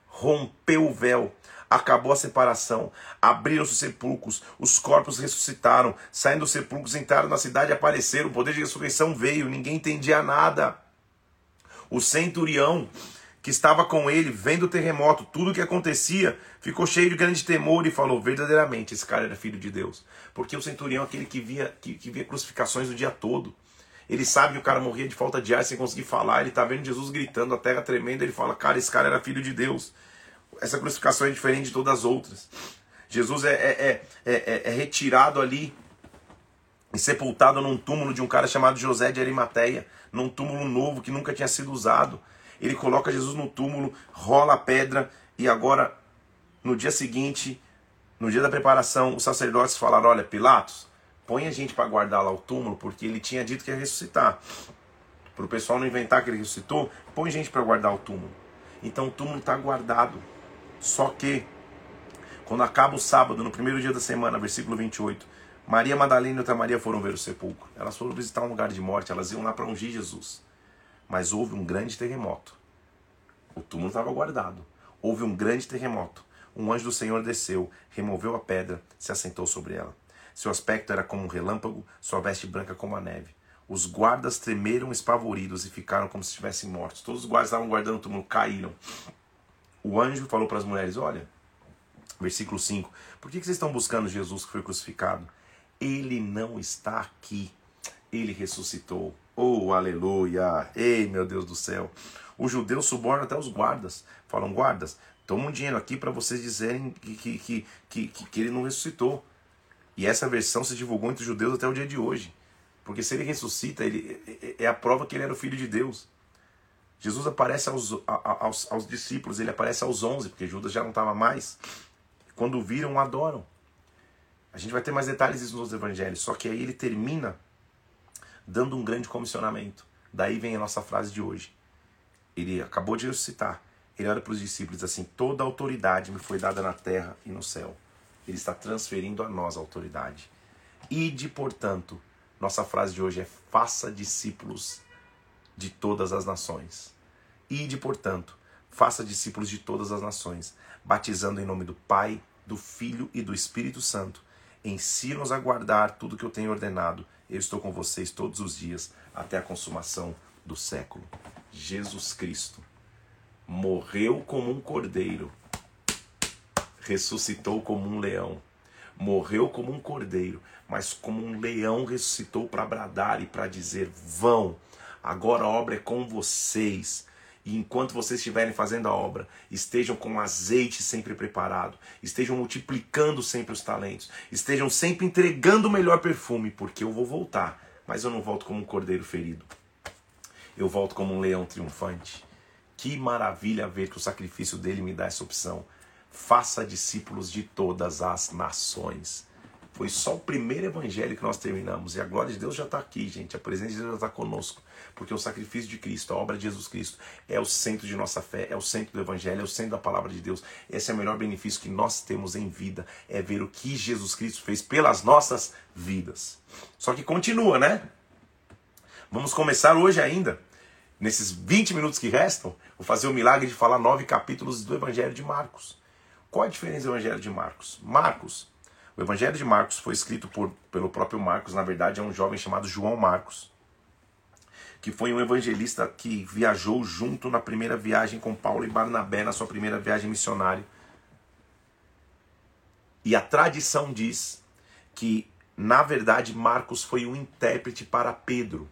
Speaker 1: Rompeu o véu, acabou a separação, abriram-se os sepulcros, os corpos ressuscitaram, saindo dos sepulcros, entraram na cidade, apareceram, o poder de ressurreição veio, ninguém entendia nada. O centurião que estava com ele, vendo o terremoto, tudo o que acontecia, ficou cheio de grande temor e falou: verdadeiramente, esse cara era filho de Deus. Porque o centurião é aquele que via, que, que via crucificações o dia todo. Ele sabe que o cara morria de falta de ar sem conseguir falar. Ele está vendo Jesus gritando, a terra tremendo. Ele fala: Cara, esse cara era filho de Deus. Essa crucificação é diferente de todas as outras. Jesus é, é, é, é retirado ali e sepultado num túmulo de um cara chamado José de Arimateia, num túmulo novo que nunca tinha sido usado. Ele coloca Jesus no túmulo, rola a pedra e agora, no dia seguinte, no dia da preparação, os sacerdotes falaram: Olha, Pilatos, põe a gente para guardar lá o túmulo, porque ele tinha dito que ia ressuscitar. Para o pessoal não inventar que ele ressuscitou, põe gente para guardar o túmulo. Então o túmulo está guardado. Só que, quando acaba o sábado, no primeiro dia da semana, versículo 28, Maria Madalena e outra Maria foram ver o sepulcro. Elas foram visitar um lugar de morte, elas iam lá para ungir Jesus. Mas houve um grande terremoto. O túmulo estava guardado. Houve um grande terremoto. Um anjo do Senhor desceu, removeu a pedra, se assentou sobre ela. Seu aspecto era como um relâmpago, sua veste branca como a neve. Os guardas tremeram espavoridos e ficaram como se estivessem mortos. Todos os guardas estavam guardando o túmulo, caíram. O anjo falou para as mulheres: Olha, versículo 5: Por que vocês estão buscando Jesus que foi crucificado? Ele não está aqui. Ele ressuscitou. Oh, aleluia! Ei, meu Deus do céu! Os judeus subornam até os guardas. Falam, guardas, toma um dinheiro aqui para vocês dizerem que, que, que, que, que ele não ressuscitou. E essa versão se divulgou entre os judeus até o dia de hoje. Porque se ele ressuscita, ele, é, é a prova que ele era o filho de Deus. Jesus aparece aos, aos, aos discípulos, ele aparece aos onze, porque Judas já não estava mais. Quando viram, adoram. A gente vai ter mais detalhes disso nos evangelhos, só que aí ele termina dando um grande comissionamento. Daí vem a nossa frase de hoje. Ele acabou de ressuscitar. Ele olha para os discípulos assim: toda autoridade me foi dada na terra e no céu. Ele está transferindo a nós a autoridade. Ide, portanto, nossa frase de hoje é: faça discípulos de todas as nações. Ide, portanto, faça discípulos de todas as nações, batizando em nome do Pai, do Filho e do Espírito Santo. Ensina-nos a guardar tudo que eu tenho ordenado eu estou com vocês todos os dias até a consumação do século. Jesus Cristo morreu como um cordeiro, ressuscitou como um leão. Morreu como um cordeiro, mas como um leão ressuscitou para bradar e para dizer: Vão, agora a obra é com vocês e enquanto vocês estiverem fazendo a obra, estejam com azeite sempre preparado, estejam multiplicando sempre os talentos, estejam sempre entregando o melhor perfume, porque eu vou voltar, mas eu não volto como um cordeiro ferido. Eu volto como um leão triunfante. Que maravilha ver que o sacrifício dele me dá essa opção. Faça discípulos de todas as nações. Foi só o primeiro evangelho que nós terminamos. E a glória de Deus já está aqui, gente. A presença de Deus já está conosco. Porque o sacrifício de Cristo, a obra de Jesus Cristo, é o centro de nossa fé, é o centro do evangelho, é o centro da palavra de Deus. Esse é o melhor benefício que nós temos em vida. É ver o que Jesus Cristo fez pelas nossas vidas. Só que continua, né? Vamos começar hoje ainda. Nesses 20 minutos que restam, vou fazer o milagre de falar nove capítulos do Evangelho de Marcos. Qual a diferença do Evangelho de Marcos? Marcos o Evangelho de Marcos foi escrito por, pelo próprio Marcos, na verdade é um jovem chamado João Marcos, que foi um evangelista que viajou junto na primeira viagem com Paulo e Barnabé, na sua primeira viagem missionária. E a tradição diz que, na verdade, Marcos foi um intérprete para Pedro.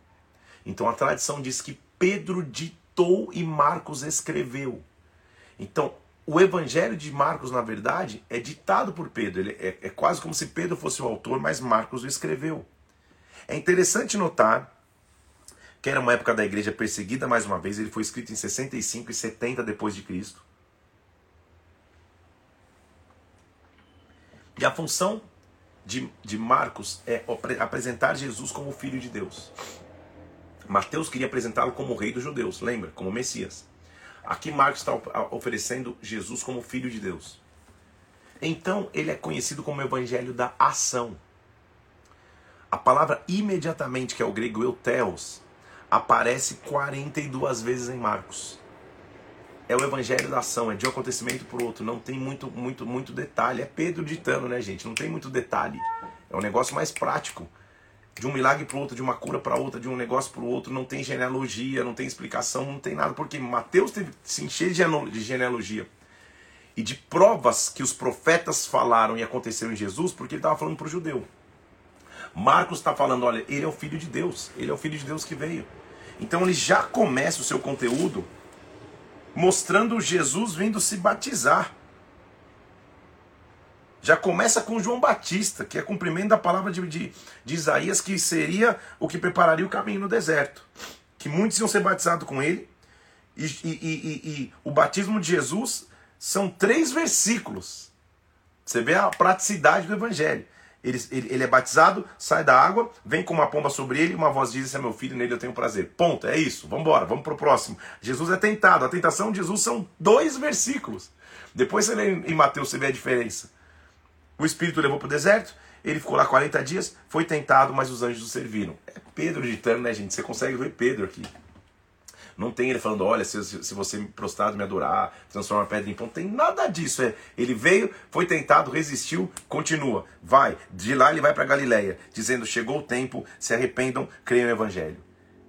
Speaker 1: Então a tradição diz que Pedro ditou e Marcos escreveu. Então, o evangelho de Marcos, na verdade, é ditado por Pedro. Ele é, é, quase como se Pedro fosse o autor, mas Marcos o escreveu. É interessante notar que era uma época da igreja perseguida mais uma vez, ele foi escrito em 65 e 70 depois de Cristo. E a função de, de Marcos é apresentar Jesus como filho de Deus. Mateus queria apresentá-lo como rei dos judeus, lembra? Como Messias. Aqui Marcos está oferecendo Jesus como filho de Deus. Então ele é conhecido como evangelho da ação. A palavra imediatamente, que é o grego euteos, aparece 42 vezes em Marcos. É o evangelho da ação, é de um acontecimento para o outro, não tem muito, muito, muito detalhe. É Pedro ditando, né, gente? Não tem muito detalhe. É um negócio mais prático. De um milagre para outro, de uma cura para outra, de um negócio para o outro, não tem genealogia, não tem explicação, não tem nada, porque Mateus teve que se encher de genealogia e de provas que os profetas falaram e aconteceram em Jesus, porque ele estava falando para o judeu. Marcos está falando, olha, ele é o filho de Deus, ele é o filho de Deus que veio. Então ele já começa o seu conteúdo mostrando Jesus vindo se batizar. Já começa com João Batista, que é cumprimento da palavra de, de, de Isaías, que seria o que prepararia o caminho no deserto. Que muitos iam ser batizados com ele. E, e, e, e o batismo de Jesus são três versículos. Você vê a praticidade do evangelho. Ele, ele, ele, é batizado, sai da água, vem com uma pomba sobre ele, uma voz diz: Esse é meu filho, nele eu tenho prazer. Ponto, é isso, vamos embora, vamos para o próximo. Jesus é tentado, a tentação de Jesus são dois versículos. Depois você lê em Mateus, você vê a diferença. O Espírito levou para o deserto, ele ficou lá 40 dias, foi tentado, mas os anjos o serviram. É Pedro ditando, né, gente? Você consegue ver Pedro aqui. Não tem ele falando, olha, se, se você prostrado me adorar, transforma a pedra em pão. Não tem nada disso. É, ele veio, foi tentado, resistiu, continua. Vai. De lá ele vai para Galiléia, dizendo, chegou o tempo, se arrependam, creiam no Evangelho.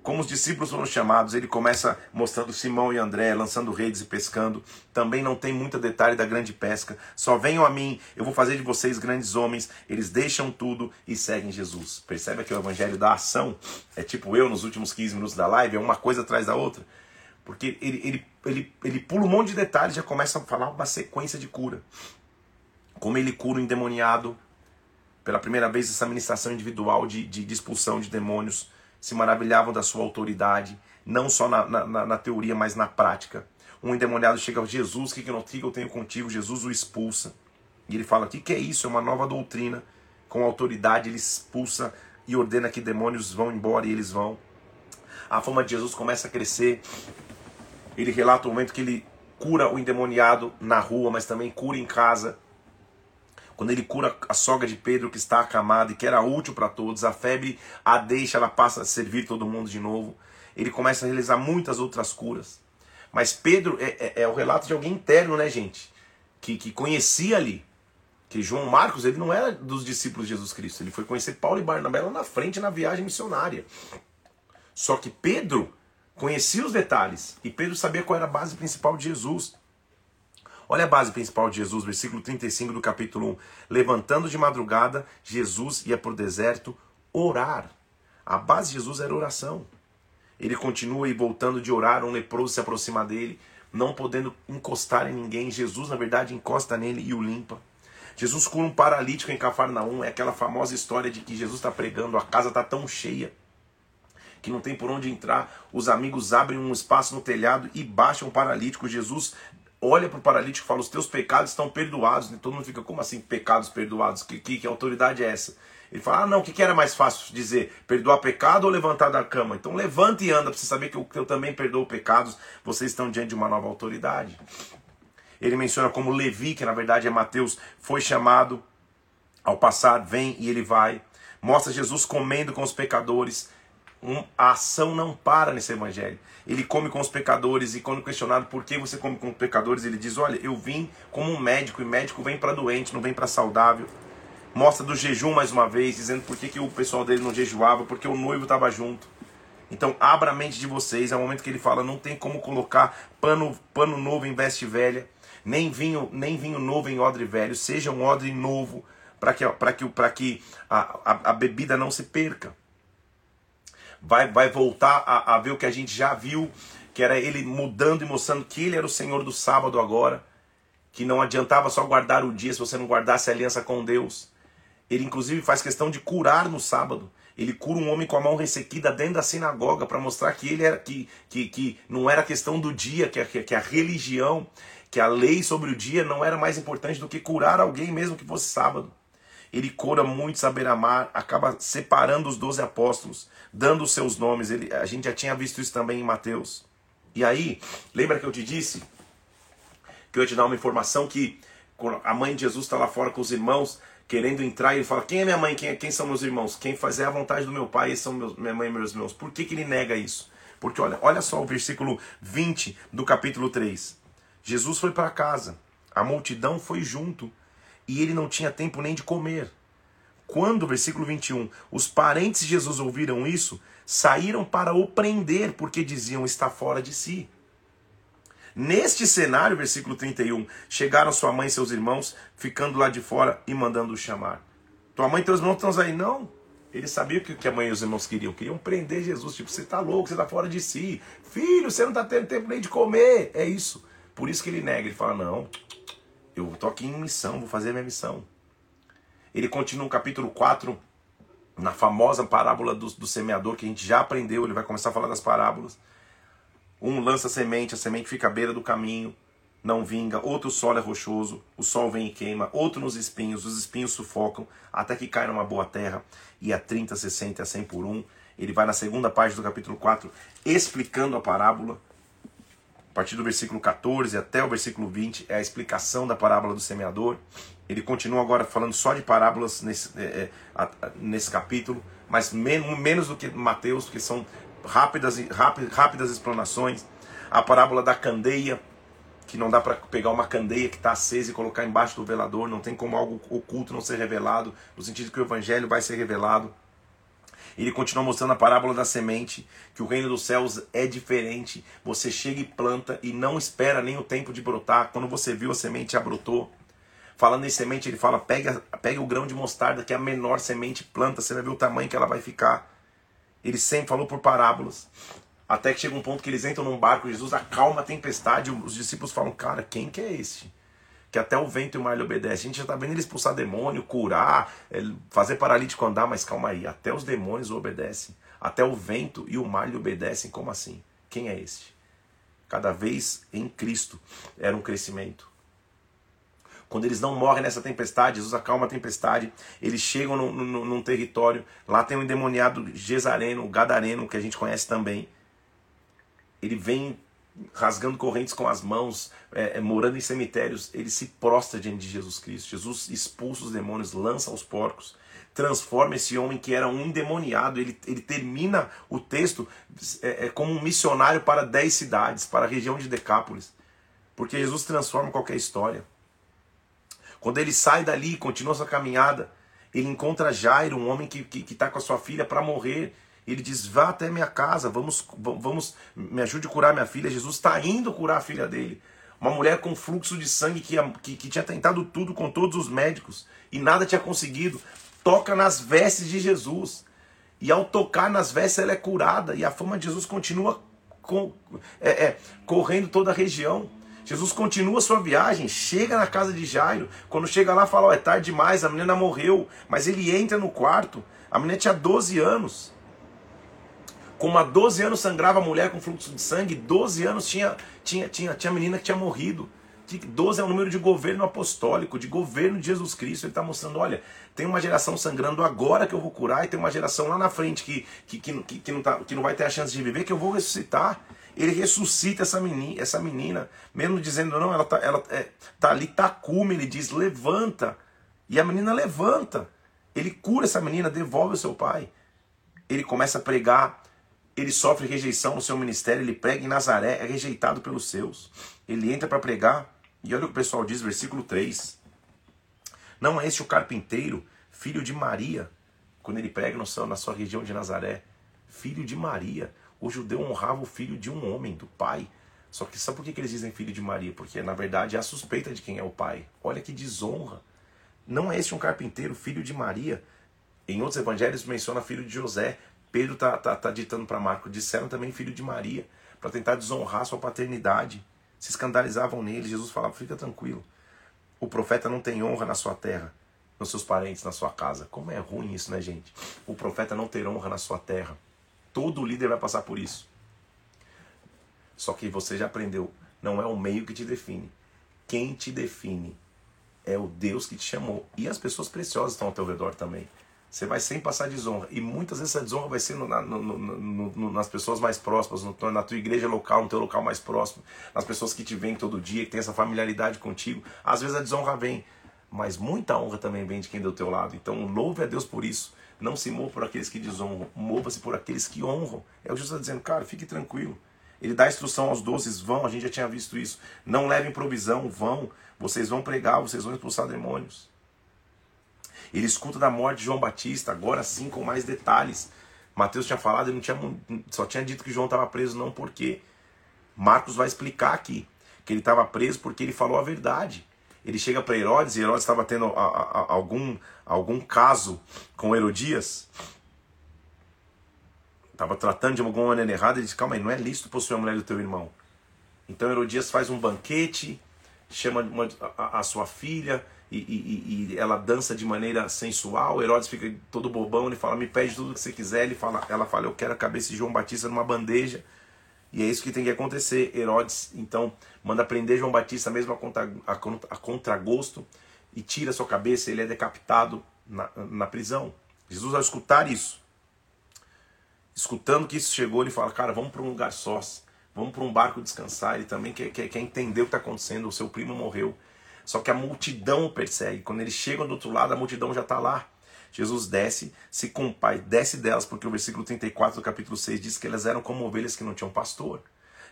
Speaker 1: Como os discípulos foram chamados, ele começa mostrando Simão e André, lançando redes e pescando. Também não tem muito detalhe da grande pesca. Só venham a mim, eu vou fazer de vocês grandes homens. Eles deixam tudo e seguem Jesus. Percebe que o evangelho da ação é tipo eu nos últimos 15 minutos da live, é uma coisa atrás da outra. Porque ele, ele, ele, ele pula um monte de detalhes e já começa a falar uma sequência de cura. Como ele cura o endemoniado. Pela primeira vez, essa ministração individual de, de, de expulsão de demônios se maravilhavam da sua autoridade, não só na, na, na teoria, mas na prática. Um endemoniado chega a Jesus, que, que eu tenho contigo? Jesus o expulsa. E ele fala: o que, que é isso? É uma nova doutrina. Com autoridade, ele expulsa e ordena que demônios vão embora e eles vão. A fama de Jesus começa a crescer. Ele relata o momento que ele cura o endemoniado na rua, mas também cura em casa. Quando ele cura a sogra de Pedro que está acamada e que era útil para todos, a febre a deixa, ela passa a servir todo mundo de novo. Ele começa a realizar muitas outras curas. Mas Pedro é, é, é o relato de alguém interno, né, gente? Que, que conhecia ali. Que João Marcos, ele não era dos discípulos de Jesus Cristo. Ele foi conhecer Paulo e Barnabé lá na frente na viagem missionária. Só que Pedro conhecia os detalhes. E Pedro sabia qual era a base principal de Jesus. Olha a base principal de Jesus, versículo 35 do capítulo 1. Levantando de madrugada, Jesus ia para o deserto orar. A base de Jesus era oração. Ele continua e voltando de orar, um leproso se aproxima dele, não podendo encostar em ninguém. Jesus, na verdade, encosta nele e o limpa. Jesus cura um paralítico em Cafarnaum. É aquela famosa história de que Jesus está pregando, a casa está tão cheia que não tem por onde entrar. Os amigos abrem um espaço no telhado e baixam o paralítico. Jesus olha para o paralítico e fala: Os teus pecados estão perdoados. E todo mundo fica: Como assim pecados perdoados? Que, que, que autoridade é essa? Ele fala: Ah, não, o que, que era mais fácil dizer? Perdoar pecado ou levantar da cama? Então levanta e anda para você saber que eu, que eu também perdoo pecados. Vocês estão diante de uma nova autoridade. Ele menciona como Levi, que na verdade é Mateus, foi chamado ao passar, vem e ele vai. Mostra Jesus comendo com os pecadores. Um, a ação não para nesse evangelho ele come com os pecadores e quando questionado por que você come com os pecadores, ele diz: "Olha, eu vim como um médico e médico vem para doente, não vem para saudável". Mostra do jejum mais uma vez, dizendo por que, que o pessoal dele não jejuava, porque o noivo estava junto. Então, abra a mente de vocês. É o momento que ele fala: não tem como colocar pano, pano novo em veste velha, nem vinho, nem vinho novo em odre velho. Seja um odre novo, para que, que, que a, a, a bebida não se perca vai, vai voltar a, a ver o que a gente já viu, que era ele mudando e mostrando que ele era o Senhor do sábado agora, que não adiantava só guardar o dia se você não guardasse a aliança com Deus. Ele inclusive faz questão de curar no sábado. Ele cura um homem com a mão ressequida dentro da sinagoga para mostrar que ele era que, que, que não era questão do dia, que a, que a religião, que a lei sobre o dia não era mais importante do que curar alguém mesmo que fosse sábado. Ele cura muitos à beira-mar, acaba separando os doze apóstolos, dando os seus nomes. Ele, a gente já tinha visto isso também em Mateus. E aí, lembra que eu te disse que eu ia te dar uma informação que a mãe de Jesus está lá fora com os irmãos, querendo entrar, e ele fala: Quem é minha mãe? Quem, é, quem são meus irmãos? Quem fazer a vontade do meu pai, esses são meus, minha mãe e meus irmãos. Por que, que ele nega isso? Porque olha, olha só o versículo 20 do capítulo 3. Jesus foi para casa, a multidão foi junto, e ele não tinha tempo nem de comer. Quando, versículo 21, os parentes de Jesus ouviram isso, saíram para o prender, porque diziam está fora de si. Neste cenário, versículo 31, chegaram sua mãe e seus irmãos, ficando lá de fora e mandando-o chamar. Tua mãe e teus irmãos estão aí? Não. Ele sabia o que a mãe e os irmãos queriam. Queriam prender Jesus. Tipo, você está louco, você está fora de si. Filho, você não está tendo tempo nem de comer. É isso. Por isso que ele nega. Ele fala: Não, eu estou aqui em missão, vou fazer a minha missão. Ele continua no capítulo 4, na famosa parábola do, do semeador, que a gente já aprendeu. Ele vai começar a falar das parábolas. Um lança semente, a semente fica à beira do caminho, não vinga. Outro o solo é rochoso, o sol vem e queima. Outro nos espinhos, os espinhos sufocam, até que cai numa boa terra. E a 30, 60 e a 100 por um. Ele vai na segunda página do capítulo 4, explicando a parábola. A partir do versículo 14 até o versículo 20 é a explicação da parábola do semeador. Ele continua agora falando só de parábolas nesse, é, é, nesse capítulo, mas menos do que Mateus, porque são rápidas, rápidas, rápidas explanações. A parábola da candeia, que não dá para pegar uma candeia que está acesa e colocar embaixo do velador, não tem como algo oculto não ser revelado, no sentido que o evangelho vai ser revelado. Ele continua mostrando a parábola da semente, que o reino dos céus é diferente. Você chega e planta e não espera nem o tempo de brotar. Quando você viu a semente já brotou. Falando em semente, ele fala: pega, pega o grão de mostarda, que é a menor semente, planta, você vai ver o tamanho que ela vai ficar. Ele sempre falou por parábolas. Até que chega um ponto que eles entram num barco, Jesus acalma a tempestade, os discípulos falam, cara, quem que é esse? Que até o vento e o mar lhe obedecem. A gente já está vendo ele expulsar demônio, curar, fazer paralítico andar, mas calma aí, até os demônios o obedecem. Até o vento e o mar lhe obedecem, como assim? Quem é este? Cada vez em Cristo era um crescimento. Quando eles não morrem nessa tempestade, Jesus acalma a tempestade, eles chegam no, no, num território, lá tem um endemoniado Gesareno, Gadareno, que a gente conhece também. Ele vem rasgando correntes com as mãos, é, é, morando em cemitérios, ele se prostra diante de Jesus Cristo. Jesus expulsa os demônios, lança os porcos, transforma esse homem que era um endemoniado. Ele, ele termina o texto é, é, como um missionário para dez cidades, para a região de Decápolis. Porque Jesus transforma qualquer história. Quando ele sai dali e continua sua caminhada, ele encontra Jairo, um homem que está que, que tá com a sua filha para morrer. Ele diz: Vá até minha casa, vamos, vamos, me ajude a curar minha filha. Jesus está indo curar a filha dele. Uma mulher com fluxo de sangue que, que, que tinha tentado tudo com todos os médicos e nada tinha conseguido. Toca nas vestes de Jesus. E ao tocar nas vestes, ela é curada. E a fama de Jesus continua com, é, é, correndo toda a região. Jesus continua sua viagem, chega na casa de Jairo. Quando chega lá, fala: oh, é tarde demais, a menina morreu. Mas ele entra no quarto. A menina tinha 12 anos. Como há 12 anos sangrava a mulher com fluxo de sangue, 12 anos tinha, tinha, tinha, tinha menina que tinha morrido. 12 é o número de governo apostólico, de governo de Jesus Cristo. Ele está mostrando: olha, tem uma geração sangrando agora que eu vou curar, e tem uma geração lá na frente que, que, que, que, não, tá, que não vai ter a chance de viver, que eu vou ressuscitar. Ele ressuscita essa menina, essa menina mesmo dizendo, não, ela tá, ela é, tá ali, tacume, ele diz, levanta. E a menina levanta. Ele cura essa menina, devolve o seu pai. Ele começa a pregar, ele sofre rejeição no seu ministério, ele prega em Nazaré, é rejeitado pelos seus. Ele entra para pregar, e olha o que o pessoal diz, versículo 3. Não é este o carpinteiro, filho de Maria, quando ele prega no céu, na sua região de Nazaré, filho de Maria. O judeu honrava o filho de um homem, do pai. Só que sabe por que, eles dizem filho de Maria? Porque na verdade é a suspeita de quem é o pai. Olha que desonra. Não é este um carpinteiro, filho de Maria? Em outros evangelhos menciona filho de José. Pedro está tá, tá ditando para Marco. Disseram também filho de Maria, para tentar desonrar sua paternidade. Se escandalizavam nele. Jesus falava: fica tranquilo. O profeta não tem honra na sua terra. nos seus parentes, na sua casa. Como é ruim isso, né, gente? O profeta não ter honra na sua terra. Todo líder vai passar por isso. Só que você já aprendeu, não é o meio que te define. Quem te define é o Deus que te chamou. E as pessoas preciosas estão ao teu redor também. Você vai sem passar desonra. E muitas vezes essa desonra vai ser no, no, no, nas pessoas mais próximas, na tua igreja local, no teu local mais próximo, nas pessoas que te veem todo dia, que tem essa familiaridade contigo. Às vezes a desonra vem, mas muita honra também vem de quem é do teu lado. Então louve a Deus por isso. Não se mova por aqueles que desonram, mova-se por aqueles que honram. É o Jesus está dizendo, cara, fique tranquilo. Ele dá instrução aos doces, vão, a gente já tinha visto isso. Não levem provisão, vão. Vocês vão pregar, vocês vão expulsar demônios. Ele escuta da morte de João Batista, agora sim com mais detalhes. Mateus tinha falado, ele não tinha, só tinha dito que João estava preso, não porque. Marcos vai explicar aqui que ele estava preso porque ele falou a verdade. Ele chega para Herodes e Herodes estava tendo a, a, a, algum, algum caso com Herodias. Estava tratando de alguma maneira errada. Ele diz: Calma aí, não é lícito possuir a mulher do teu irmão. Então Herodias faz um banquete, chama uma, a, a sua filha, e, e, ela dança de maneira sensual. Herodes fica todo bobão, ele fala: Me pede tudo que você quiser. Ele fala, ela fala: Eu quero a cabeça de João Batista numa bandeja. E é isso que tem que acontecer. Herodes então manda prender João Batista mesmo a, contra, a, a contragosto e tira sua cabeça. Ele é decapitado na, na prisão. Jesus, ao escutar isso, escutando que isso chegou, ele fala: Cara, vamos para um lugar sós. Vamos para um barco descansar. Ele também quer, quer, quer entender o que está acontecendo. O seu primo morreu. Só que a multidão o persegue. Quando eles chegam do outro lado, a multidão já está lá. Jesus desce, se desce delas, porque o versículo 34 do capítulo 6 diz que elas eram como ovelhas que não tinham pastor.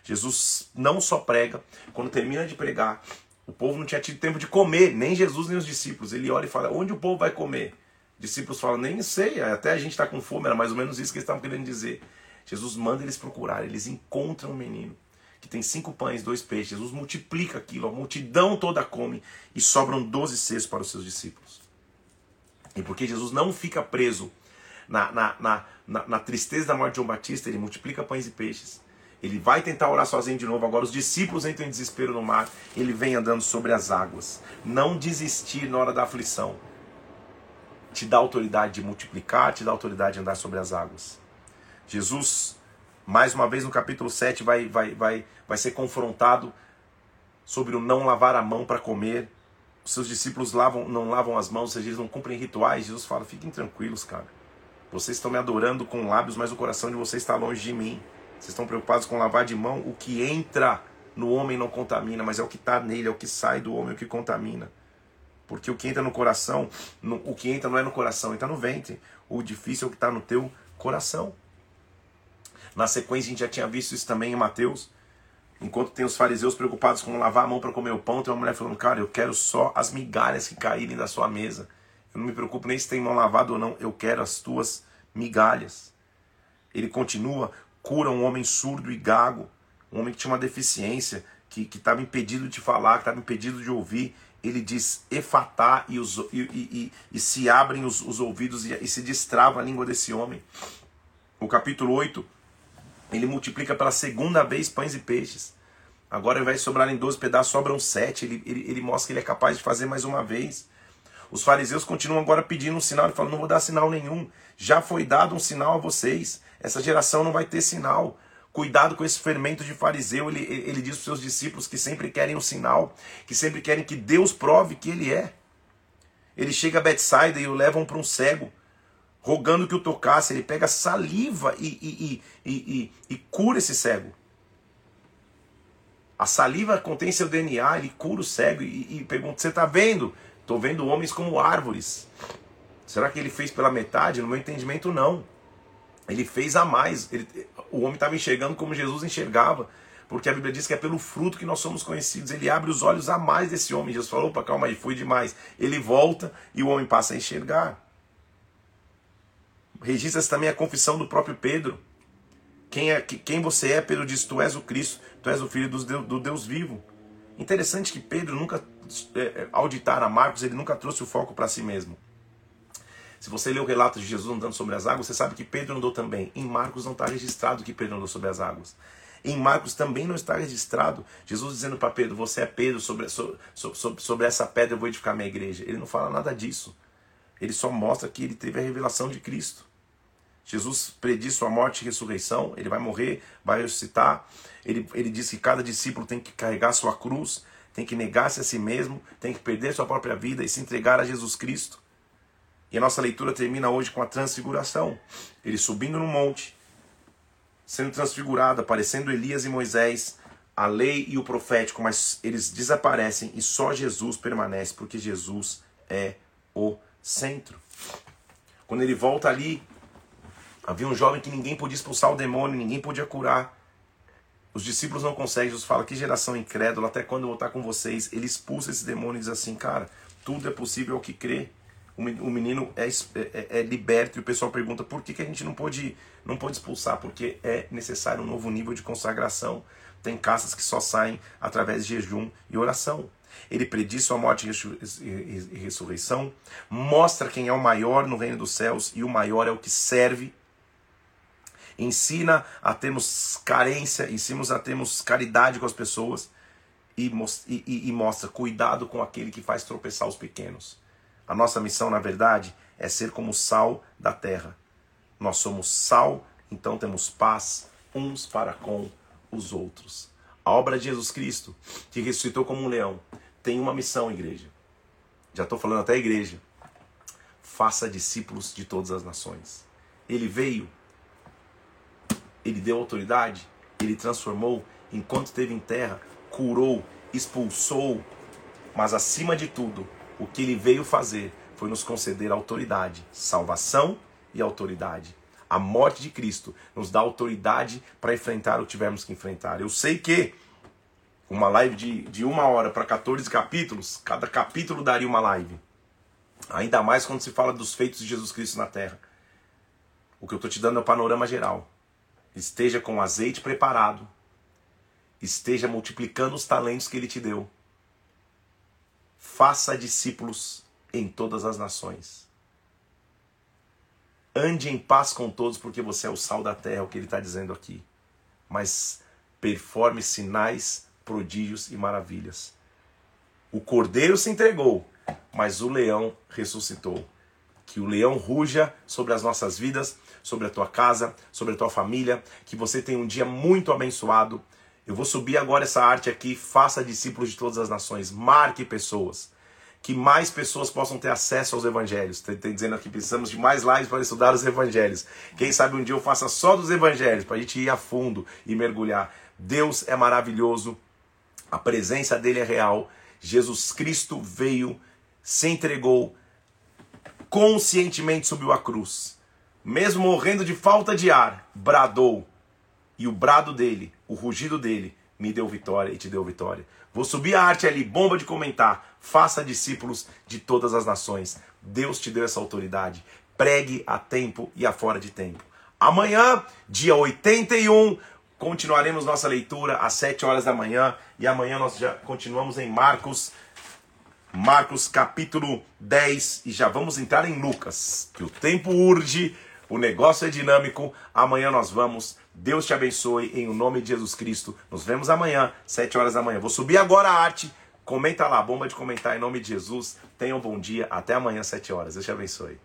Speaker 1: Jesus não só prega, quando termina de pregar, o povo não tinha tido tempo de comer, nem Jesus nem os discípulos. Ele olha e fala: Onde o povo vai comer? Discípulos falam: Nem sei, até a gente está com fome, era mais ou menos isso que eles estavam querendo dizer. Jesus manda eles procurar, eles encontram o menino que tem cinco pães, dois peixes. Jesus multiplica aquilo, a multidão toda come e sobram doze cestos para os seus discípulos. E porque Jesus não fica preso na, na, na, na, na tristeza da morte de João Batista, ele multiplica pães e peixes. Ele vai tentar orar sozinho de novo. Agora os discípulos entram em desespero no mar. Ele vem andando sobre as águas. Não desistir na hora da aflição. Te dá autoridade de multiplicar, te dá autoridade de andar sobre as águas. Jesus mais uma vez no capítulo 7 vai, vai, vai, vai ser confrontado sobre o não lavar a mão para comer. Os seus discípulos lavam, não lavam as mãos, ou seja, eles não cumprem rituais. Jesus fala: fiquem tranquilos, cara. Vocês estão me adorando com lábios, mas o coração de vocês está longe de mim. Vocês estão preocupados com lavar de mão. O que entra no homem não contamina, mas é o que está nele, é o que sai do homem o que contamina. Porque o que entra no coração, no, o que entra não é no coração, entra no ventre. O difícil é o que está no teu coração. Na sequência, a gente já tinha visto isso também em Mateus. Enquanto tem os fariseus preocupados com lavar a mão para comer o pão, tem uma mulher falando: Cara, eu quero só as migalhas que caírem da sua mesa. Eu não me preocupo nem se tem mão lavada ou não, eu quero as tuas migalhas. Ele continua: cura um homem surdo e gago, um homem que tinha uma deficiência, que estava impedido de falar, que estava impedido de ouvir. Ele diz efatá e, os, e, e, e se abrem os, os ouvidos e, se destrava a língua desse homem. O capítulo 8 ele multiplica pela segunda vez pães e peixes. Agora, ao invés de sobrarem 12 pedaços, sobram sete. Ele, ele, ele mostra que ele é capaz de fazer mais uma vez. Os fariseus continuam agora pedindo um sinal. Ele fala: Não vou dar sinal nenhum. Já foi dado um sinal a vocês. Essa geração não vai ter sinal. Cuidado com esse fermento de fariseu. Ele, ele diz para os seus discípulos que sempre querem um sinal, que sempre querem que Deus prove que ele é. Ele chega a Betsaida e o levam para um cego rogando que o tocasse. Ele pega saliva e, e, e, e, cura esse cego. A saliva contém seu DNA, ele cura o cego e, pergunta: Você está vendo? Estou vendo homens como árvores. Será que ele fez pela metade? No meu entendimento, não. Ele fez a mais. Ele, o homem estava enxergando como Jesus enxergava. Porque a Bíblia diz que é pelo fruto que nós somos conhecidos. Ele abre os olhos a mais desse homem. Jesus falou: opa, calma aí, foi demais. Ele volta e o homem passa a enxergar. Registra-se também a confissão do próprio Pedro. Quem, é, quem você é, Pedro diz: Tu és o Cristo, tu és o Filho do Deus, do Deus vivo. Interessante que Pedro nunca, é, é, ao ditar a Marcos, ele nunca trouxe o foco para si mesmo. Se você lê o relato de Jesus andando sobre as águas, você sabe que Pedro andou também. Em Marcos não está registrado que Pedro andou sobre as águas. Em Marcos também não está registrado Jesus dizendo para Pedro: Você é Pedro, sobre, sobre, sobre, sobre essa pedra eu vou edificar minha igreja. Ele não fala nada disso. Ele só mostra que ele teve a revelação de Cristo. Jesus prediz sua morte e ressurreição, ele vai morrer, vai ressuscitar. Ele, ele diz que cada discípulo tem que carregar sua cruz, tem que negar-se a si mesmo, tem que perder sua própria vida e se entregar a Jesus Cristo. E a nossa leitura termina hoje com a transfiguração. Ele subindo no monte, sendo transfigurado, aparecendo Elias e Moisés, a lei e o profético, mas eles desaparecem e só Jesus permanece, porque Jesus é o centro. Quando ele volta ali, Havia um jovem que ninguém podia expulsar o demônio, ninguém podia curar. Os discípulos não conseguem. Jesus fala: Que geração incrédula, até quando eu vou estar com vocês? Ele expulsa esse demônio e diz assim: Cara, tudo é possível ao que crê. O menino é, é, é, liberto e o pessoal pergunta por que, que a gente não pode, não pode expulsar? Porque é necessário um novo nível de consagração. Tem caças que só saem através de jejum e oração. Ele prediz sua morte e ressurreição, mostra quem é o maior no reino dos céus e o maior é o que serve ensina a termos carência, ensina a termos caridade com as pessoas e, e, e mostra cuidado com aquele que faz tropeçar os pequenos. A nossa missão, na verdade, é ser como o sal da terra. Nós somos sal, então temos paz uns para com os outros. A obra de Jesus Cristo, que ressuscitou como um leão, tem uma missão, igreja. Já estou falando até a igreja. Faça discípulos de todas as nações. Ele veio ele deu autoridade, ele transformou, enquanto esteve em terra, curou, expulsou, mas acima de tudo, o que ele veio fazer foi nos conceder autoridade, salvação e autoridade. A morte de Cristo nos dá autoridade para enfrentar o que tivermos que enfrentar. Eu sei que uma live de, de uma hora para 14 capítulos, cada capítulo daria uma live. Ainda mais quando se fala dos feitos de Jesus Cristo na terra. O que eu estou te dando é o panorama geral esteja com azeite preparado, esteja multiplicando os talentos que ele te deu. Faça discípulos em todas as nações. Ande em paz com todos, porque você é o sal da terra, é o que ele está dizendo aqui. Mas performe sinais, prodígios e maravilhas. O cordeiro se entregou, mas o leão ressuscitou. Que o leão ruja sobre as nossas vidas sobre a tua casa, sobre a tua família, que você tenha um dia muito abençoado. Eu vou subir agora essa arte aqui, faça discípulos de todas as nações, marque pessoas, que mais pessoas possam ter acesso aos evangelhos. Tem dizendo aqui, precisamos de mais lives para estudar os evangelhos. Quem sabe um dia eu faça só dos evangelhos, para a gente ir a fundo e mergulhar. Deus é maravilhoso, a presença dele é real. Jesus Cristo veio, se entregou, conscientemente subiu a cruz mesmo morrendo de falta de ar, bradou. E o brado dele, o rugido dele, me deu vitória e te deu vitória. Vou subir a arte ali, bomba de comentar. Faça discípulos de todas as nações. Deus te deu essa autoridade. Pregue a tempo e a fora de tempo. Amanhã, dia 81, continuaremos nossa leitura às 7 horas da manhã. E amanhã nós já continuamos em Marcos, Marcos capítulo 10. E já vamos entrar em Lucas, que o tempo urge o negócio é dinâmico. Amanhã nós vamos. Deus te abençoe em o nome de Jesus Cristo. Nos vemos amanhã, 7 horas da manhã. Vou subir agora a arte. Comenta lá, bomba de comentar em nome de Jesus. Tenha um bom dia. Até amanhã, 7 horas. Deus te abençoe.